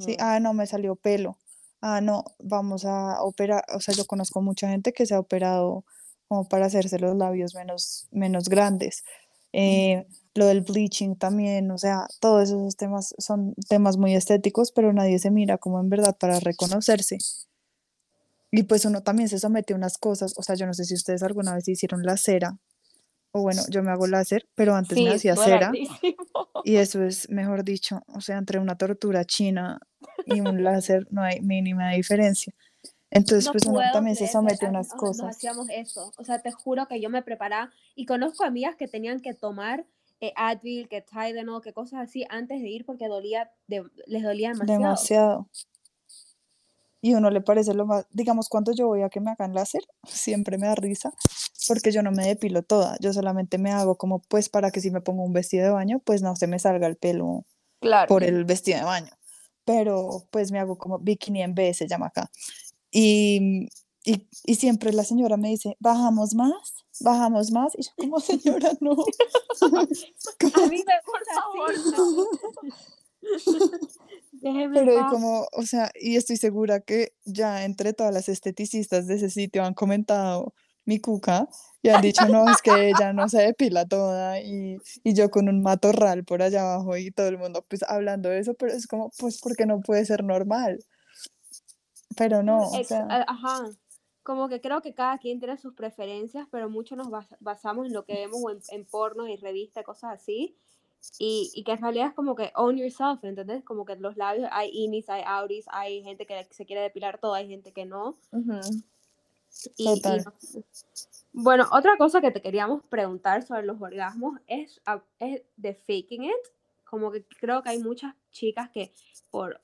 Sí, ah, no, me salió pelo. Ah, no, vamos a operar. O sea, yo conozco mucha gente que se ha operado como para hacerse los labios menos, menos grandes. Eh, lo del bleaching también, o sea, todos esos temas son temas muy estéticos, pero nadie se mira como en verdad para reconocerse. Y pues uno también se somete a unas cosas, o sea, yo no sé si ustedes alguna vez hicieron la cera, o bueno, yo me hago láser, pero antes me hacía cera. Y eso es, mejor dicho, o sea, entre una tortura china y un láser no hay mínima diferencia. Entonces, pues uno también se somete a unas cosas. Nos hacíamos eso. O sea, te juro que yo me preparaba y conozco amigas que tenían que tomar eh, Advil, que Tylenol, que cosas así antes de ir porque dolía, les dolía demasiado. Demasiado. Y uno le parece lo más, digamos, cuando yo voy a que me hagan láser, siempre me da risa, porque yo no me depilo toda, yo solamente me hago como pues para que si me pongo un vestido de baño, pues no se me salga el pelo por el vestido de baño. Pero pues me hago como bikini en B, se llama acá. Y, y, y, siempre la señora me dice, bajamos más, bajamos más. Y yo como, señora, no. A mí me por favor, no. Pero como, o sea, y estoy segura que ya entre todas las esteticistas de ese sitio han comentado mi cuca y han dicho, no, es que ella no se depila toda y, y, yo con un matorral por allá abajo y todo el mundo pues hablando de eso, pero es como, pues porque no puede ser normal. Pero no, o sea... Ajá, como que creo que cada quien tiene sus preferencias, pero mucho nos basamos en lo que vemos en, en porno y revistas, cosas así. Y, y, que en realidad es como que own yourself, ¿entendés? Como que los labios, hay inis, hay auris, hay gente que se quiere depilar todo, hay gente que no. y, bueno, otra cosa que te queríamos preguntar sobre los orgasmos es, es de faking it. Como que creo que hay muchas chicas que por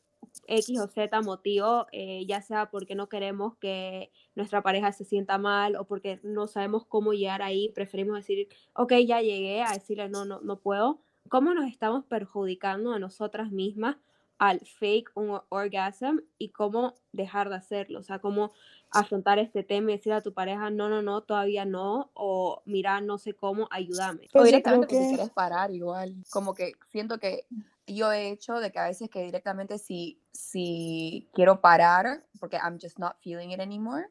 X o Z motivo, eh, ya sea porque no queremos que nuestra pareja se sienta mal o porque no sabemos cómo llegar ahí, preferimos decir, ok, ya llegué, a decirle no, no, no puedo. ¿Cómo nos estamos perjudicando a nosotras mismas al fake un orgasm y cómo dejar de hacerlo? O sea, cómo afrontar este tema y decir a tu pareja, no, no, no, todavía no, o mira, no sé cómo, ayúdame. o directamente que... quieres parar igual. Como que siento que yo he hecho de que a veces que directamente si, si quiero parar, porque I'm just not feeling it anymore,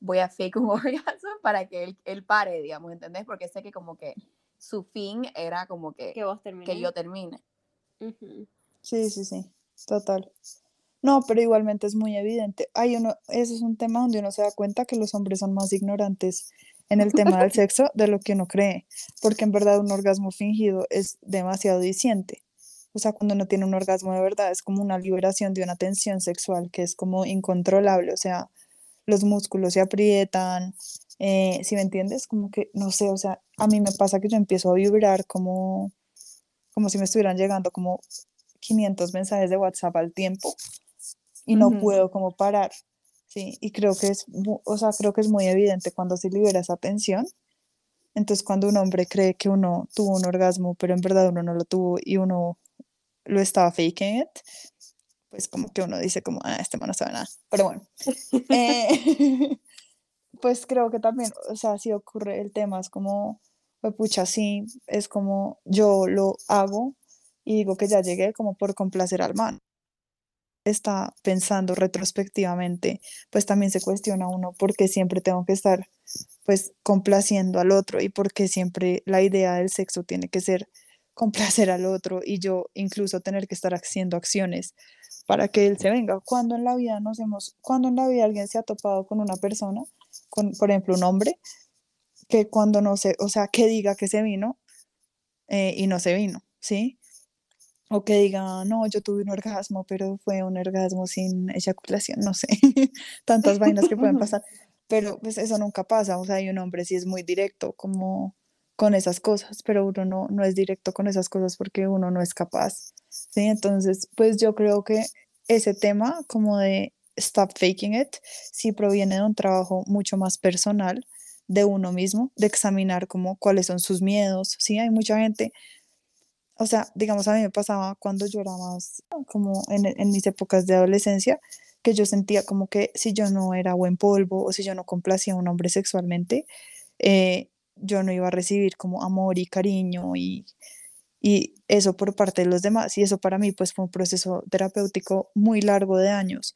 voy a fake un orgasm para que él, él pare, digamos, ¿entendés? Porque sé que como que su fin era como que, que, vos que yo termine. Sí, sí, sí, total. No, pero igualmente es muy evidente. Hay uno, ese es un tema donde uno se da cuenta que los hombres son más ignorantes en el tema del sexo de lo que uno cree, porque en verdad un orgasmo fingido es demasiado diciente. O sea, cuando uno tiene un orgasmo de verdad es como una liberación de una tensión sexual que es como incontrolable, o sea, los músculos se aprietan, eh, si me entiendes, como que, no sé, o sea, a mí me pasa que yo empiezo a vibrar como, como si me estuvieran llegando como 500 mensajes de WhatsApp al tiempo y no puedo como parar, sí, y creo que es, o sea, creo que es muy evidente cuando se libera esa tensión. Entonces cuando un hombre cree que uno tuvo un orgasmo, pero en verdad uno no lo tuvo y uno lo estaba faking it, pues como que uno dice como, ah, este man no sabe nada. Pero bueno, eh, pues creo que también, o sea, si ocurre el tema, es como, pues pucha, sí, es como yo lo hago y digo que ya llegué como por complacer al man. Está pensando retrospectivamente, pues también se cuestiona uno por qué siempre tengo que estar pues complaciendo al otro y por qué siempre la idea del sexo tiene que ser complacer al otro y yo incluso tener que estar haciendo acciones para que él se venga. Cuando en la vida nos hemos, cuando en la vida alguien se ha topado con una persona, con por ejemplo un hombre, que cuando no se, o sea, que diga que se vino eh, y no se vino, ¿sí? o que diga, no, yo tuve un orgasmo, pero fue un orgasmo sin eyaculación, no sé, tantas vainas que pueden pasar, pero pues eso nunca pasa, o sea, hay un hombre sí es muy directo como con esas cosas, pero uno no, no es directo con esas cosas porque uno no es capaz, ¿sí? Entonces, pues yo creo que ese tema como de stop faking it, sí proviene de un trabajo mucho más personal de uno mismo, de examinar como cuáles son sus miedos, ¿sí? Hay mucha gente o sea, digamos, a mí me pasaba cuando yo era más como en, mis épocas de adolescencia, que yo sentía como que si yo no era buen polvo o si yo no complacía a un hombre sexualmente, eh, yo no iba a recibir como amor y cariño y, y eso por parte de los demás. Y eso para mí pues fue un proceso terapéutico muy largo de años.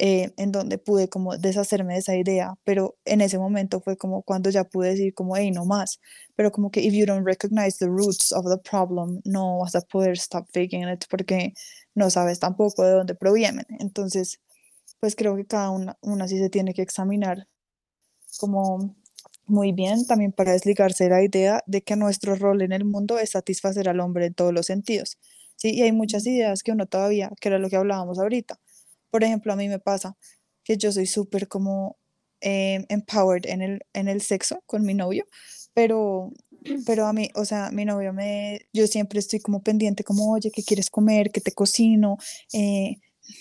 Eh, en donde pude como deshacerme de esa idea, pero en ese momento fue como cuando ya pude decir como, hey, no más, pero como que if you don't recognize the roots of the problem, no vas a poder stop faking it porque no sabes tampoco de dónde provienen. Entonces, pues creo que cada una, una sí se tiene que examinar como muy bien también para desligarse de la idea de que nuestro rol en el mundo es satisfacer al hombre en todos los sentidos. Sí, y hay muchas ideas que uno todavía, que era lo que hablábamos ahorita, por ejemplo, a mí me pasa que yo soy súper como em, empowered en el, en el sexo con mi novio, pero, pero a mí, o sea, mi novio me, yo siempre estoy como pendiente, como, oye, ¿qué quieres comer? ¿Qué te cocino? Eh,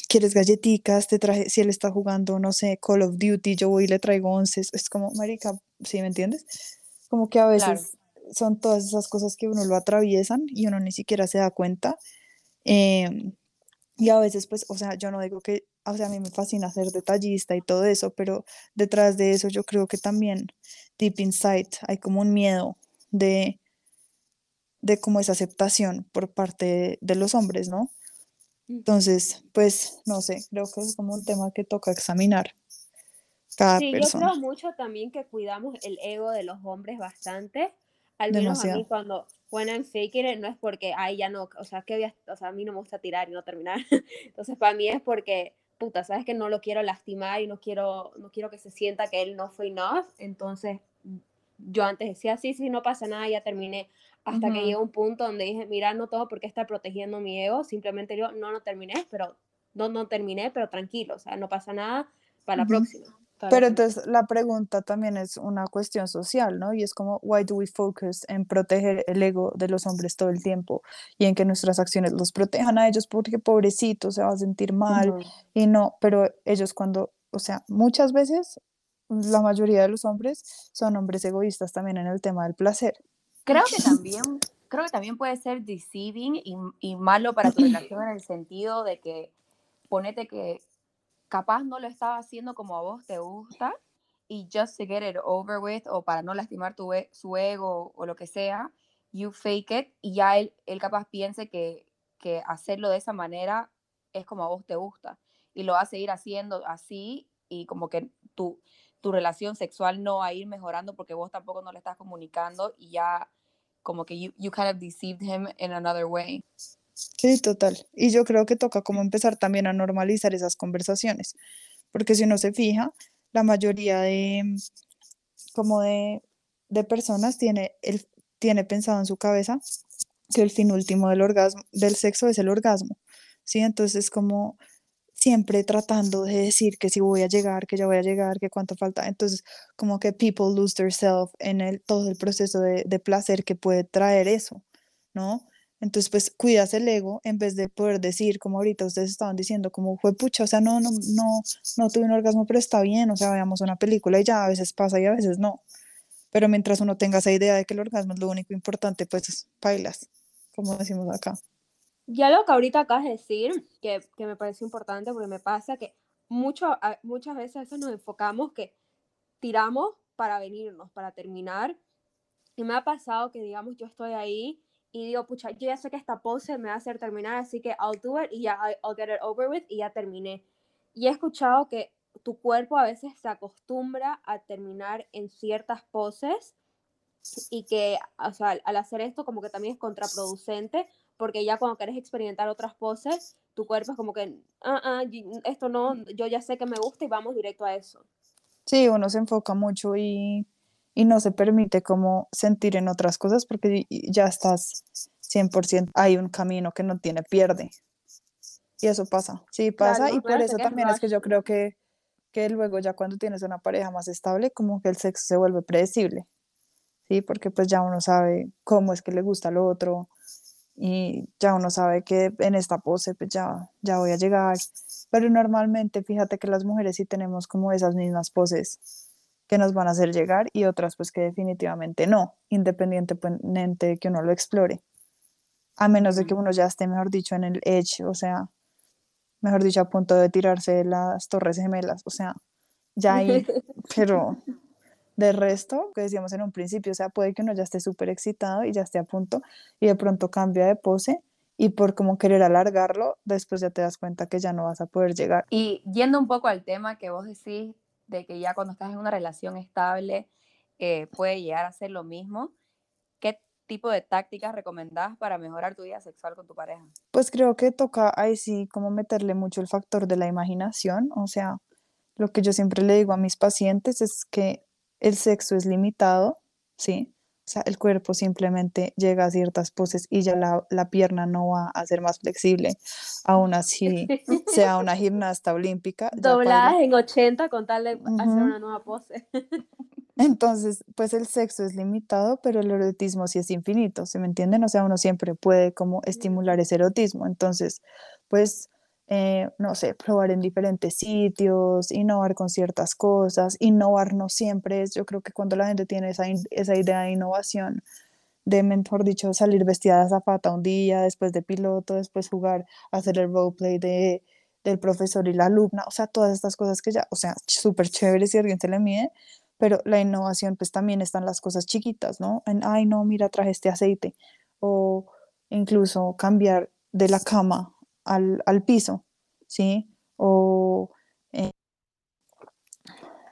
¿Quieres galletitas? Te traje, si él está jugando, no sé, Call of Duty, yo voy y le traigo once, es como, marica, ¿sí me entiendes? Como que a veces son todas esas cosas que uno lo atraviesan y uno ni siquiera se da cuenta. Eh, y a veces, pues, o sea, yo no digo que, o sea, a mí me fascina ser detallista y todo eso, pero detrás de eso yo creo que también, deep inside, hay como un miedo de, de como esa aceptación por parte de los hombres, ¿no? Entonces, pues, no sé, creo que es como un tema que toca examinar cada sí, persona. yo creo mucho también que cuidamos el ego de los hombres bastante, al menos a mí cuando, when I'm faking it, no es porque, ay, ya no, o sea, que voy a, o sea, a mí no me gusta tirar y no terminar. Entonces, para mí es porque, puta, sabes que no lo quiero lastimar y no quiero, no quiero que se sienta que él no fue enough. Entonces, yo antes decía, sí, sí, no pasa nada, ya terminé. Hasta que llegó un punto donde dije, mira, no todo porque está protegiendo mi ego, simplemente yo, no, no terminé, pero no, no terminé, pero tranquilo, o sea, no pasa nada para la próxima. Pero entonces la pregunta también es una cuestión social, ¿no? Y es como, why do we focus en proteger el ego de los hombres todo el tiempo y en que nuestras acciones los protejan a ellos porque pobrecito se va a sentir mal y no, pero ellos cuando, o sea, muchas veces la mayoría de los hombres son hombres egoístas también en el tema del placer. Creo que también, creo que también puede ser deceiving y, y malo para tu relación en el sentido de que ponete que capaz no lo estaba haciendo como a vos te gusta y just to get it over with o para no lastimar tu e, su ego o lo que sea, you fake it y ya él, él capaz piense que, que hacerlo de esa manera es como a vos te gusta y lo va a seguir haciendo así y como que tu, tu relación sexual no va a ir mejorando porque vos tampoco no le estás comunicando y ya como que you, you kind of deceived him in another way. Sí, total. Y yo creo que toca como empezar también a normalizar esas conversaciones, porque si uno se fija, la mayoría de, como de, de personas tiene, el, tiene pensado en su cabeza que el fin último del orgasmo, del sexo es el orgasmo, ¿sí? Entonces como siempre tratando de decir que si voy a llegar, que ya voy a llegar, que cuánto falta. Entonces, como que people lose their self en el, todo el proceso de, de placer que puede traer eso, ¿no? Entonces, pues cuidas el ego en vez de poder decir, como ahorita ustedes estaban diciendo, como fue pucha, o sea, no, no, no, no tuve un orgasmo, pero está bien, o sea, veamos una película y ya a veces pasa y a veces no. Pero mientras uno tenga esa idea de que el orgasmo es lo único importante, pues bailas, como decimos acá. Ya lo que ahorita acabas de decir, que, que me parece importante porque me pasa que mucho, muchas veces nos enfocamos que tiramos para venirnos, para terminar. Y me ha pasado que, digamos, yo estoy ahí y digo, pucha, yo ya sé que esta pose me va a hacer terminar, así que I'll do it y ya I'll get it over with y ya terminé. Y he escuchado que tu cuerpo a veces se acostumbra a terminar en ciertas poses y que, o sea, al hacer esto como que también es contraproducente porque ya cuando quieres experimentar otras poses, tu cuerpo es como que, ah, ah, esto no, yo ya sé que me gusta y vamos directo a eso. Sí, uno se enfoca mucho y y no se permite como sentir en otras cosas porque ya estás 100% hay un camino que no tiene pierde. Y eso pasa, sí pasa, Claro, y por eso también es que yo creo que, que luego ya cuando tienes una pareja más estable, como que el sexo se vuelve predecible, ¿sí? Porque pues ya uno sabe cómo es que le gusta al otro y ya uno sabe que en esta pose pues ya, ya voy a llegar. Pero normalmente fíjate que las mujeres sí tenemos como esas mismas poses que nos van a hacer llegar y otras pues que definitivamente no, independientemente de que uno lo explore. A menos de que uno ya esté, mejor dicho, en el edge, o sea, mejor dicho, a punto de tirarse de las torres gemelas, o sea, ya ahí, pero de resto, que decíamos en un principio, o sea, puede que uno ya esté súper excitado y ya esté a punto y de pronto cambia de pose y por como querer alargarlo, después ya te das cuenta que ya no vas a poder llegar. Y yendo un poco al tema que vos decís de que ya cuando estás en una relación estable eh, puede llegar a ser lo mismo, ¿qué tipo de tácticas recomendás para mejorar tu vida sexual con tu pareja? Pues creo que toca ahí sí como meterle mucho el factor de la imaginación, o sea, lo que yo siempre le digo a mis pacientes es que el sexo es limitado, ¿sí? O sea, el cuerpo simplemente llega a ciertas poses y ya la, la pierna no va a ser más flexible. Aún así, sea una gimnasta olímpica. Dobladas en 80 con tal de hacer una nueva pose. Entonces, pues el sexo es limitado, pero el erotismo sí es infinito, ¿se me entienden? O sea, uno siempre puede como estimular ese erotismo. Entonces, pues, eh, no sé, probar en diferentes sitios, innovar con ciertas cosas. Innovar no siempre es, yo creo que cuando la gente tiene esa, esa idea de innovación, de, mejor dicho, salir vestida de azafata un día, después de piloto, después jugar, hacer el roleplay de, del profesor y la alumna, o sea, todas estas cosas que ya, o sea, súper chévere si alguien se le mide, pero la innovación pues también están las cosas chiquitas, ¿no? En, ay, no, mira, traje este aceite, o incluso cambiar de la cama al, al piso, ¿sí? O, eh,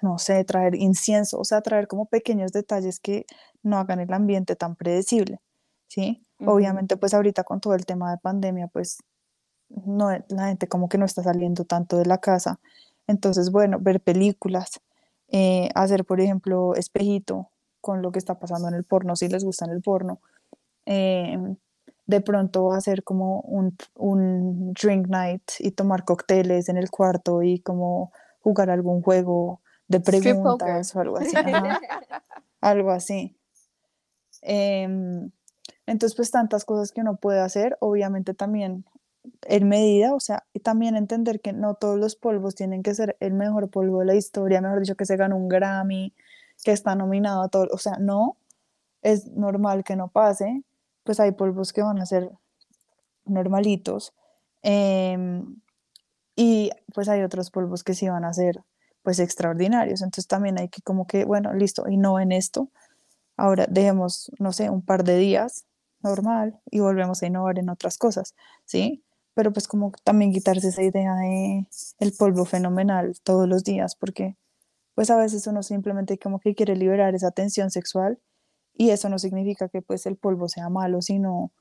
no sé, traer incienso, o sea, traer como pequeños detalles que no hagan el ambiente tan predecible, ¿sí? Obviamente, pues ahorita con todo el tema de pandemia, pues no, la gente como que no está saliendo tanto de la casa. Entonces, bueno, ver películas, eh, hacer, por ejemplo, espejito con lo que está pasando en el porno, si les gusta en el porno. eh, de pronto hacer como un, un drink night y tomar cócteles en el cuarto y como jugar algún juego de preguntas o algo así. ajá, algo así. Em, entonces, pues tantas cosas que uno puede hacer, obviamente también en medida, o sea, y también entender que no todos los polvos tienen que ser el mejor polvo de la historia, mejor dicho, que se ganó un Grammy, que está nominado a todo, o sea, no, es normal que no pase, pues hay polvos que van a ser normalitos, em, y pues hay otros polvos que sí van a ser pues extraordinarios, entonces también hay que como que, bueno, listo, y no en esto, ahora dejemos, no sé, un par de días normal y volvemos a innovar en otras cosas, ¿sí? Pero pues como también quitarse esa idea de el polvo fenomenal todos los días, porque pues a veces uno simplemente como que quiere liberar esa tensión sexual y eso no significa que pues el polvo sea malo, sino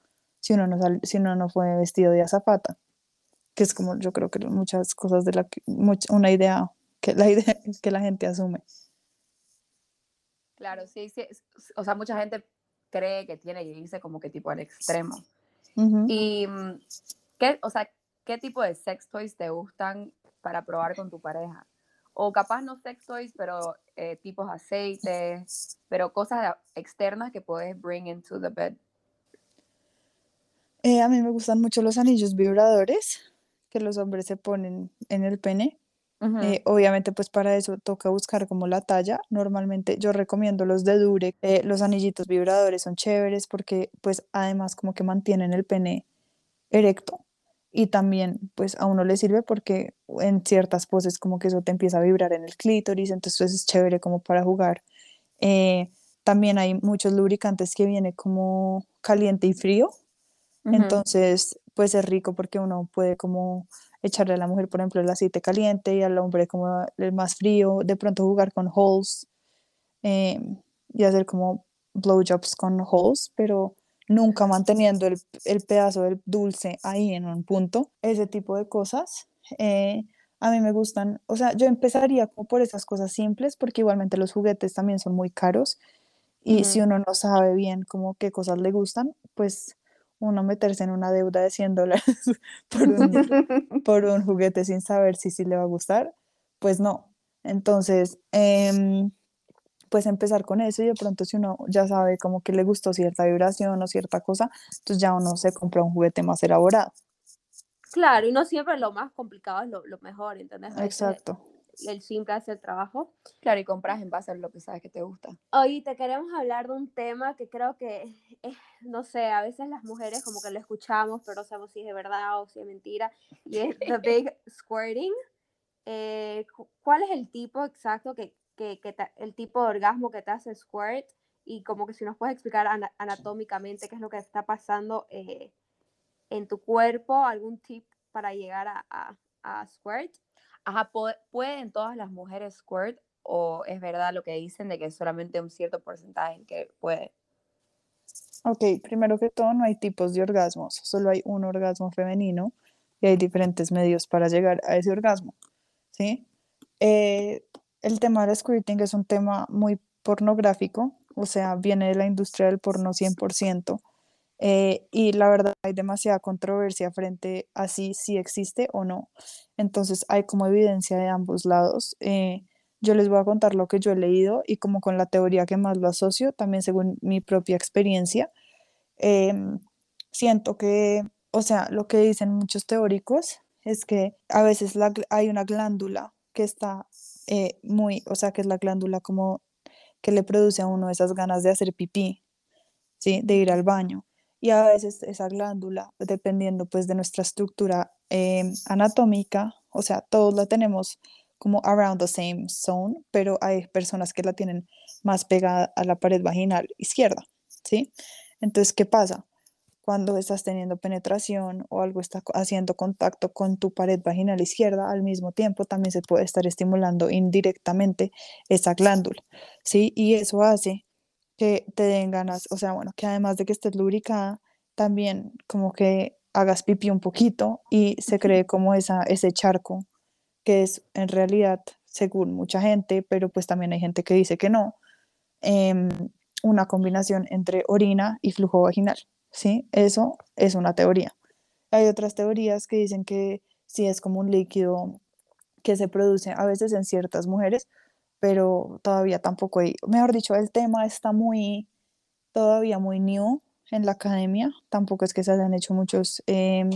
si uno no, sal- si uno no fue vestido de azafata, que es como yo creo que muchas cosas de la que, much- una idea que la idea que la gente asume. Claro, sí, sí. O sea, mucha gente cree que tiene que irse como que tipo al extremo. Y, mm, ¿qué, o sea, ¿qué tipo de sex toys te gustan para probar con tu pareja? O capaz no sex toys, pero eh, tipos aceites, pero cosas externas que puedes bring into the bed. Eh, a mí me gustan mucho los anillos vibradores que los hombres se ponen en el pene. Eh, obviamente, pues para eso toca buscar como la talla. Normalmente yo recomiendo los de Durex. eh, los anillitos vibradores son chéveres porque pues además como que mantienen el pene erecto y también pues a uno le sirve porque en ciertas poses como que eso te empieza a vibrar en el clítoris, entonces es chévere como para jugar. Eh, también hay muchos lubricantes que viene como caliente y frío. Entonces, pues es rico porque uno puede como echarle a la mujer, por ejemplo, el aceite caliente y al hombre como el más frío, de pronto jugar con holes eh, y hacer como blowjobs con holes, pero nunca manteniendo el, el pedazo del dulce ahí en un punto, ese tipo de cosas. eh, a mí me gustan, o sea, yo empezaría como por esas cosas simples porque igualmente los juguetes también son muy caros y si uno no sabe bien como qué cosas le gustan, pues uno meterse en una deuda de 100 dólares por un, por un juguete sin saber si sí le va a gustar, pues no. Entonces, em, pues empezar con eso y de pronto si uno ya sabe como que le gustó cierta vibración o cierta cosa, entonces ya uno se compra un juguete más elaborado. Claro, y no siempre lo más complicado es lo, mejor, ¿entendés? Exacto. El, simple hace el trabajo. Claro, y compras en base a lo que sabes que te gusta. Hoy te queremos hablar de un tema que creo que, no sé, a veces las mujeres como que lo escuchamos, pero no sabemos si es de verdad o si es mentira, y es the big squirting. Eh, ¿Cuál es el tipo exacto que, que, el tipo de orgasmo que te hace squirt? Y como que si nos puedes explicar anatómicamente qué es lo que está pasando eh, en tu cuerpo, algún tip para llegar a, a, squirt. Ajá, ¿pueden todas las mujeres squirt o es verdad lo que dicen de que solamente un cierto porcentaje en que puede? Ok, primero que todo no hay tipos de orgasmos, solo hay un orgasmo femenino y hay diferentes medios para llegar a ese orgasmo, ¿sí? Eh, el tema del squirting es un tema muy pornográfico, o sea, viene de la industria del porno 100%. Eh, y la verdad hay demasiada controversia frente a si, si existe o no. Entonces hay como evidencia de ambos lados. Eh, yo les voy a contar lo que yo he leído y como con la teoría que más lo asocio, también según mi propia experiencia. Em, siento que, o sea, lo que dicen muchos teóricos es que a veces hay una glándula que está eh, muy, o sea, que es la glándula como que le produce a uno esas ganas de hacer pipí, ¿sí? De ir al baño y a veces esa glándula, dependiendo pues de nuestra estructura em, anatómica, o sea, todos la tenemos como around the same zone, pero hay personas que la tienen más pegada a la pared vaginal izquierda, ¿sí? Entonces, ¿qué pasa? Cuando estás teniendo penetración o algo está haciendo contacto con tu pared vaginal izquierda, al mismo tiempo también se puede estar estimulando indirectamente esa glándula, ¿sí? Y eso hace que te den ganas, o sea, bueno, que además de que estés lubricada, también como que hagas pipí un poquito y se cree como esa, ese charco, que es en realidad, según mucha gente, pero pues también hay gente que dice que no, em, una combinación entre orina y flujo vaginal, ¿sí? Eso es una teoría. Hay otras teorías que dicen que sí es como un líquido que se produce a veces en ciertas mujeres, pero todavía tampoco hay, mejor dicho, el tema está muy, todavía muy new en la academia, tampoco es que se hayan hecho muchos em,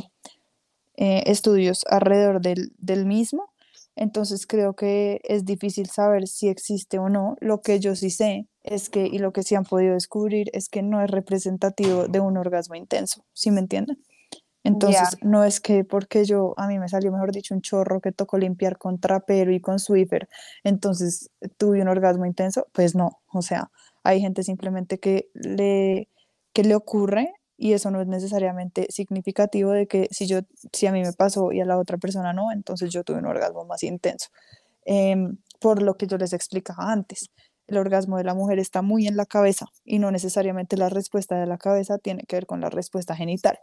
eh, estudios alrededor del, del, mismo, entonces creo que es difícil saber si existe o no. Lo que yo sí sé es que, y lo que sí han podido descubrir, es que no es representativo de un orgasmo intenso, ¿sí me entienden? Entonces, no es que porque yo, a mí me salió, mejor dicho, un chorro que tocó limpiar con trapero y con Swiffer, entonces tuve un orgasmo intenso, pues no, o sea, hay gente simplemente que le, que le ocurre y eso no es necesariamente significativo de que si, yo, si a mí me pasó y a la otra persona no, entonces yo tuve un orgasmo más intenso. Em, por lo que yo les explicaba antes, el orgasmo de la mujer está muy en la cabeza y no necesariamente la respuesta de la cabeza tiene que ver con la respuesta genital.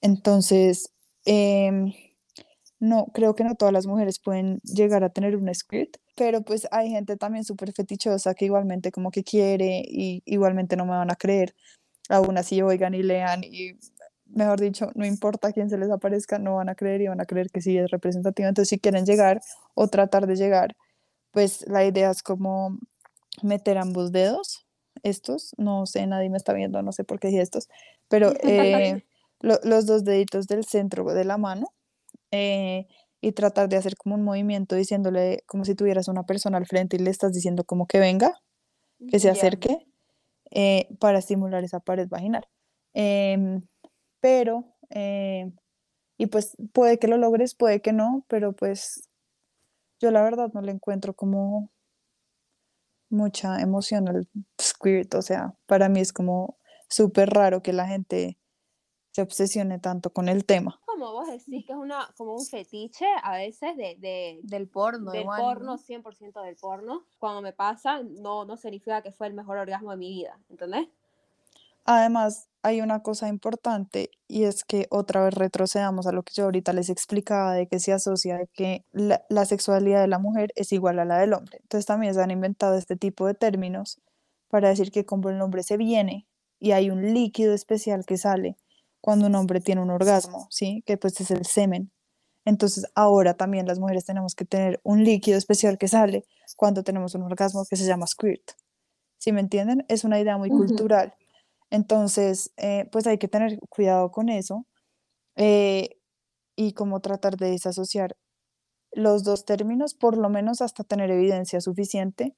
Entonces, em, no, creo que no todas las mujeres pueden llegar a tener un squirt, pero pues hay gente también súper fetichosa que igualmente como que quiere y igualmente no me van a creer. Aún así oigan y lean y, mejor dicho, no importa quién se les aparezca, no van a creer y van a creer que sí es representativo. Entonces, si quieren llegar o tratar de llegar, pues la idea es como meter ambos dedos, estos, no sé, nadie me está viendo, no sé por qué dije estos, pero... Eh, los dos deditos del centro de la mano eh, y tratar de hacer como un movimiento diciéndole como si tuvieras una persona al frente y le estás diciendo como que venga, que se acerque eh, para estimular esa pared vaginal. Em, pero, eh, y pues puede que lo logres, puede que no, pero pues yo la verdad no le encuentro como mucha emoción al squirt, o sea, para mí es como súper raro que la gente se obsesione tanto con el tema. Como vos decís que es una, como un fetiche a veces de, de del porno. Del porno, 100% del porno. Cuando me pasa, no, no significa que fue el mejor orgasmo de mi vida, ¿entendés? Además, hay una cosa importante y es que otra vez retrocedamos a lo que yo ahorita les explicaba de que se asocia de que la, la sexualidad de la mujer es igual a la del hombre. Entonces también se han inventado este tipo de términos para decir que como el hombre se viene y hay un líquido especial que sale cuando un hombre tiene un orgasmo, ¿sí? Que pues es el semen. Entonces ahora también las mujeres tenemos que tener un líquido especial que sale cuando tenemos un orgasmo que se llama squirt. ¿Sí me entienden? Es una idea muy cultural. Entonces, eh, pues hay que tener cuidado con eso eh, y como tratar de desasociar los dos términos, por lo menos hasta tener evidencia suficiente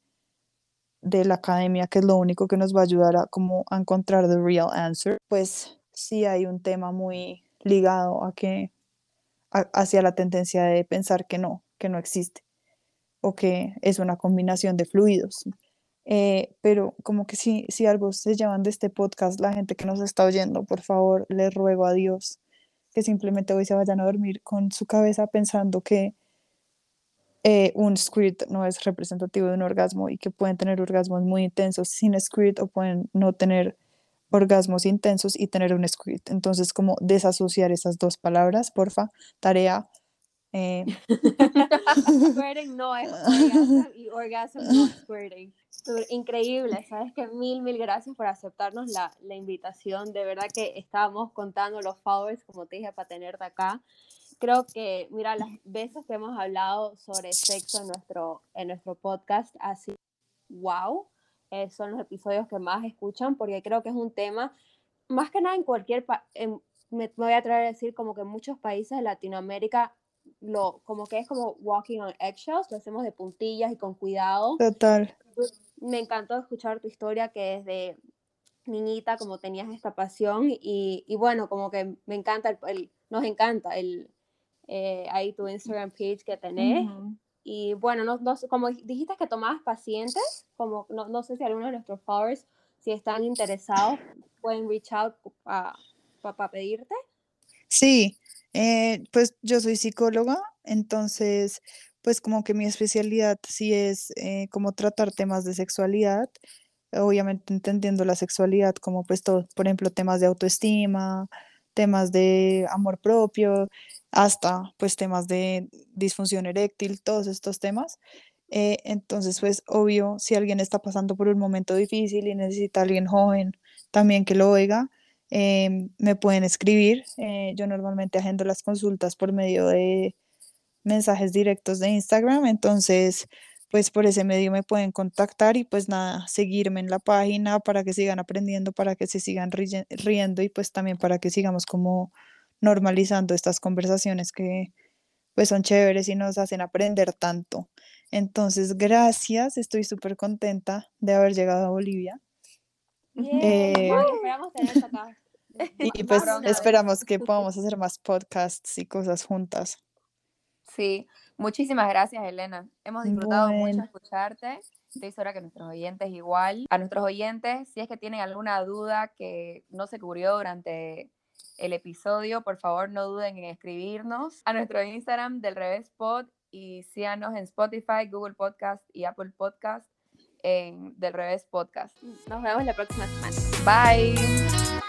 de la academia, que es lo único que nos va a ayudar a, como, a encontrar the real answer. Pues sí hay un tema muy ligado a que hacia la tendencia de pensar que no, que no existe o que es una combinación de fluidos. Eh, pero como que si, si algo se llevan de este podcast, la gente que nos está oyendo, por favor, les ruego a Dios que simplemente hoy se vayan a dormir con su cabeza pensando que eh, un squirt no es representativo de un orgasmo y que pueden tener orgasmos muy intensos sin squirt o pueden no tener orgasmos intensos y tener un squirt. Entonces, como desasociar esas dos palabras, porfa, tarea. Eh. squirting no es orgasmo y orgasmo no es squirting. Increíble, sabes que mil, mil gracias por aceptarnos la, la invitación. De verdad que estábamos contando los followers, como te dije, para tenerte acá creo que, mira, las veces que hemos hablado sobre sexo en nuestro, en nuestro podcast, así, wow, eh, son los episodios que más escuchan, porque creo que es un tema, más que nada en cualquier, me, voy a traer a decir como que muchos países de Latinoamérica, lo, como que es como walking on eggshells, lo hacemos de puntillas y con cuidado. Total. Me encantó escuchar tu historia, que desde niñita como tenías esta pasión y, y bueno, como que me encanta, el, nos encanta el, eh, ahí tu Instagram page que tenés. Y bueno, no, no, como dijiste que tomabas pacientes, como no, no sé si algunos de nuestros followers, si están interesados, pueden reach out para pa, pedirte. Sí, eh, pues yo soy psicóloga, entonces pues como que mi especialidad sí es eh, como tratar temas de sexualidad, obviamente entendiendo la sexualidad como pues todo, por ejemplo, temas de autoestima, temas de amor propio, hasta pues temas de disfunción eréctil, todos estos temas. Eh, entonces, pues obvio, si alguien está pasando por un momento difícil y necesita alguien joven también que lo oiga, em, me pueden escribir. Eh, yo normalmente agendo las consultas por medio de mensajes directos de Instagram, entonces pues por ese medio me pueden contactar y pues nada, seguirme en la página para que sigan aprendiendo, para que se sigan riendo y pues también para que sigamos como normalizando estas conversaciones que pues son chéveres y nos hacen aprender tanto. Entonces, gracias, estoy súper contenta de haber llegado a Bolivia. Eh, acá. Y pues esperamos que podamos hacer más podcasts y cosas juntas. Sí, muchísimas gracias, Elena. Hemos disfrutado mucho escucharte. Estoy segura que nuestros oyentes igual. A nuestros oyentes, si es que tienen alguna duda que no se cubrió durante el episodio, por favor no duden en escribirnos a nuestro Instagram del Revés Pod y síganos en Spotify, Google Podcast y Apple Podcast en Del Revés Podcast. Nos vemos la próxima semana. Bye.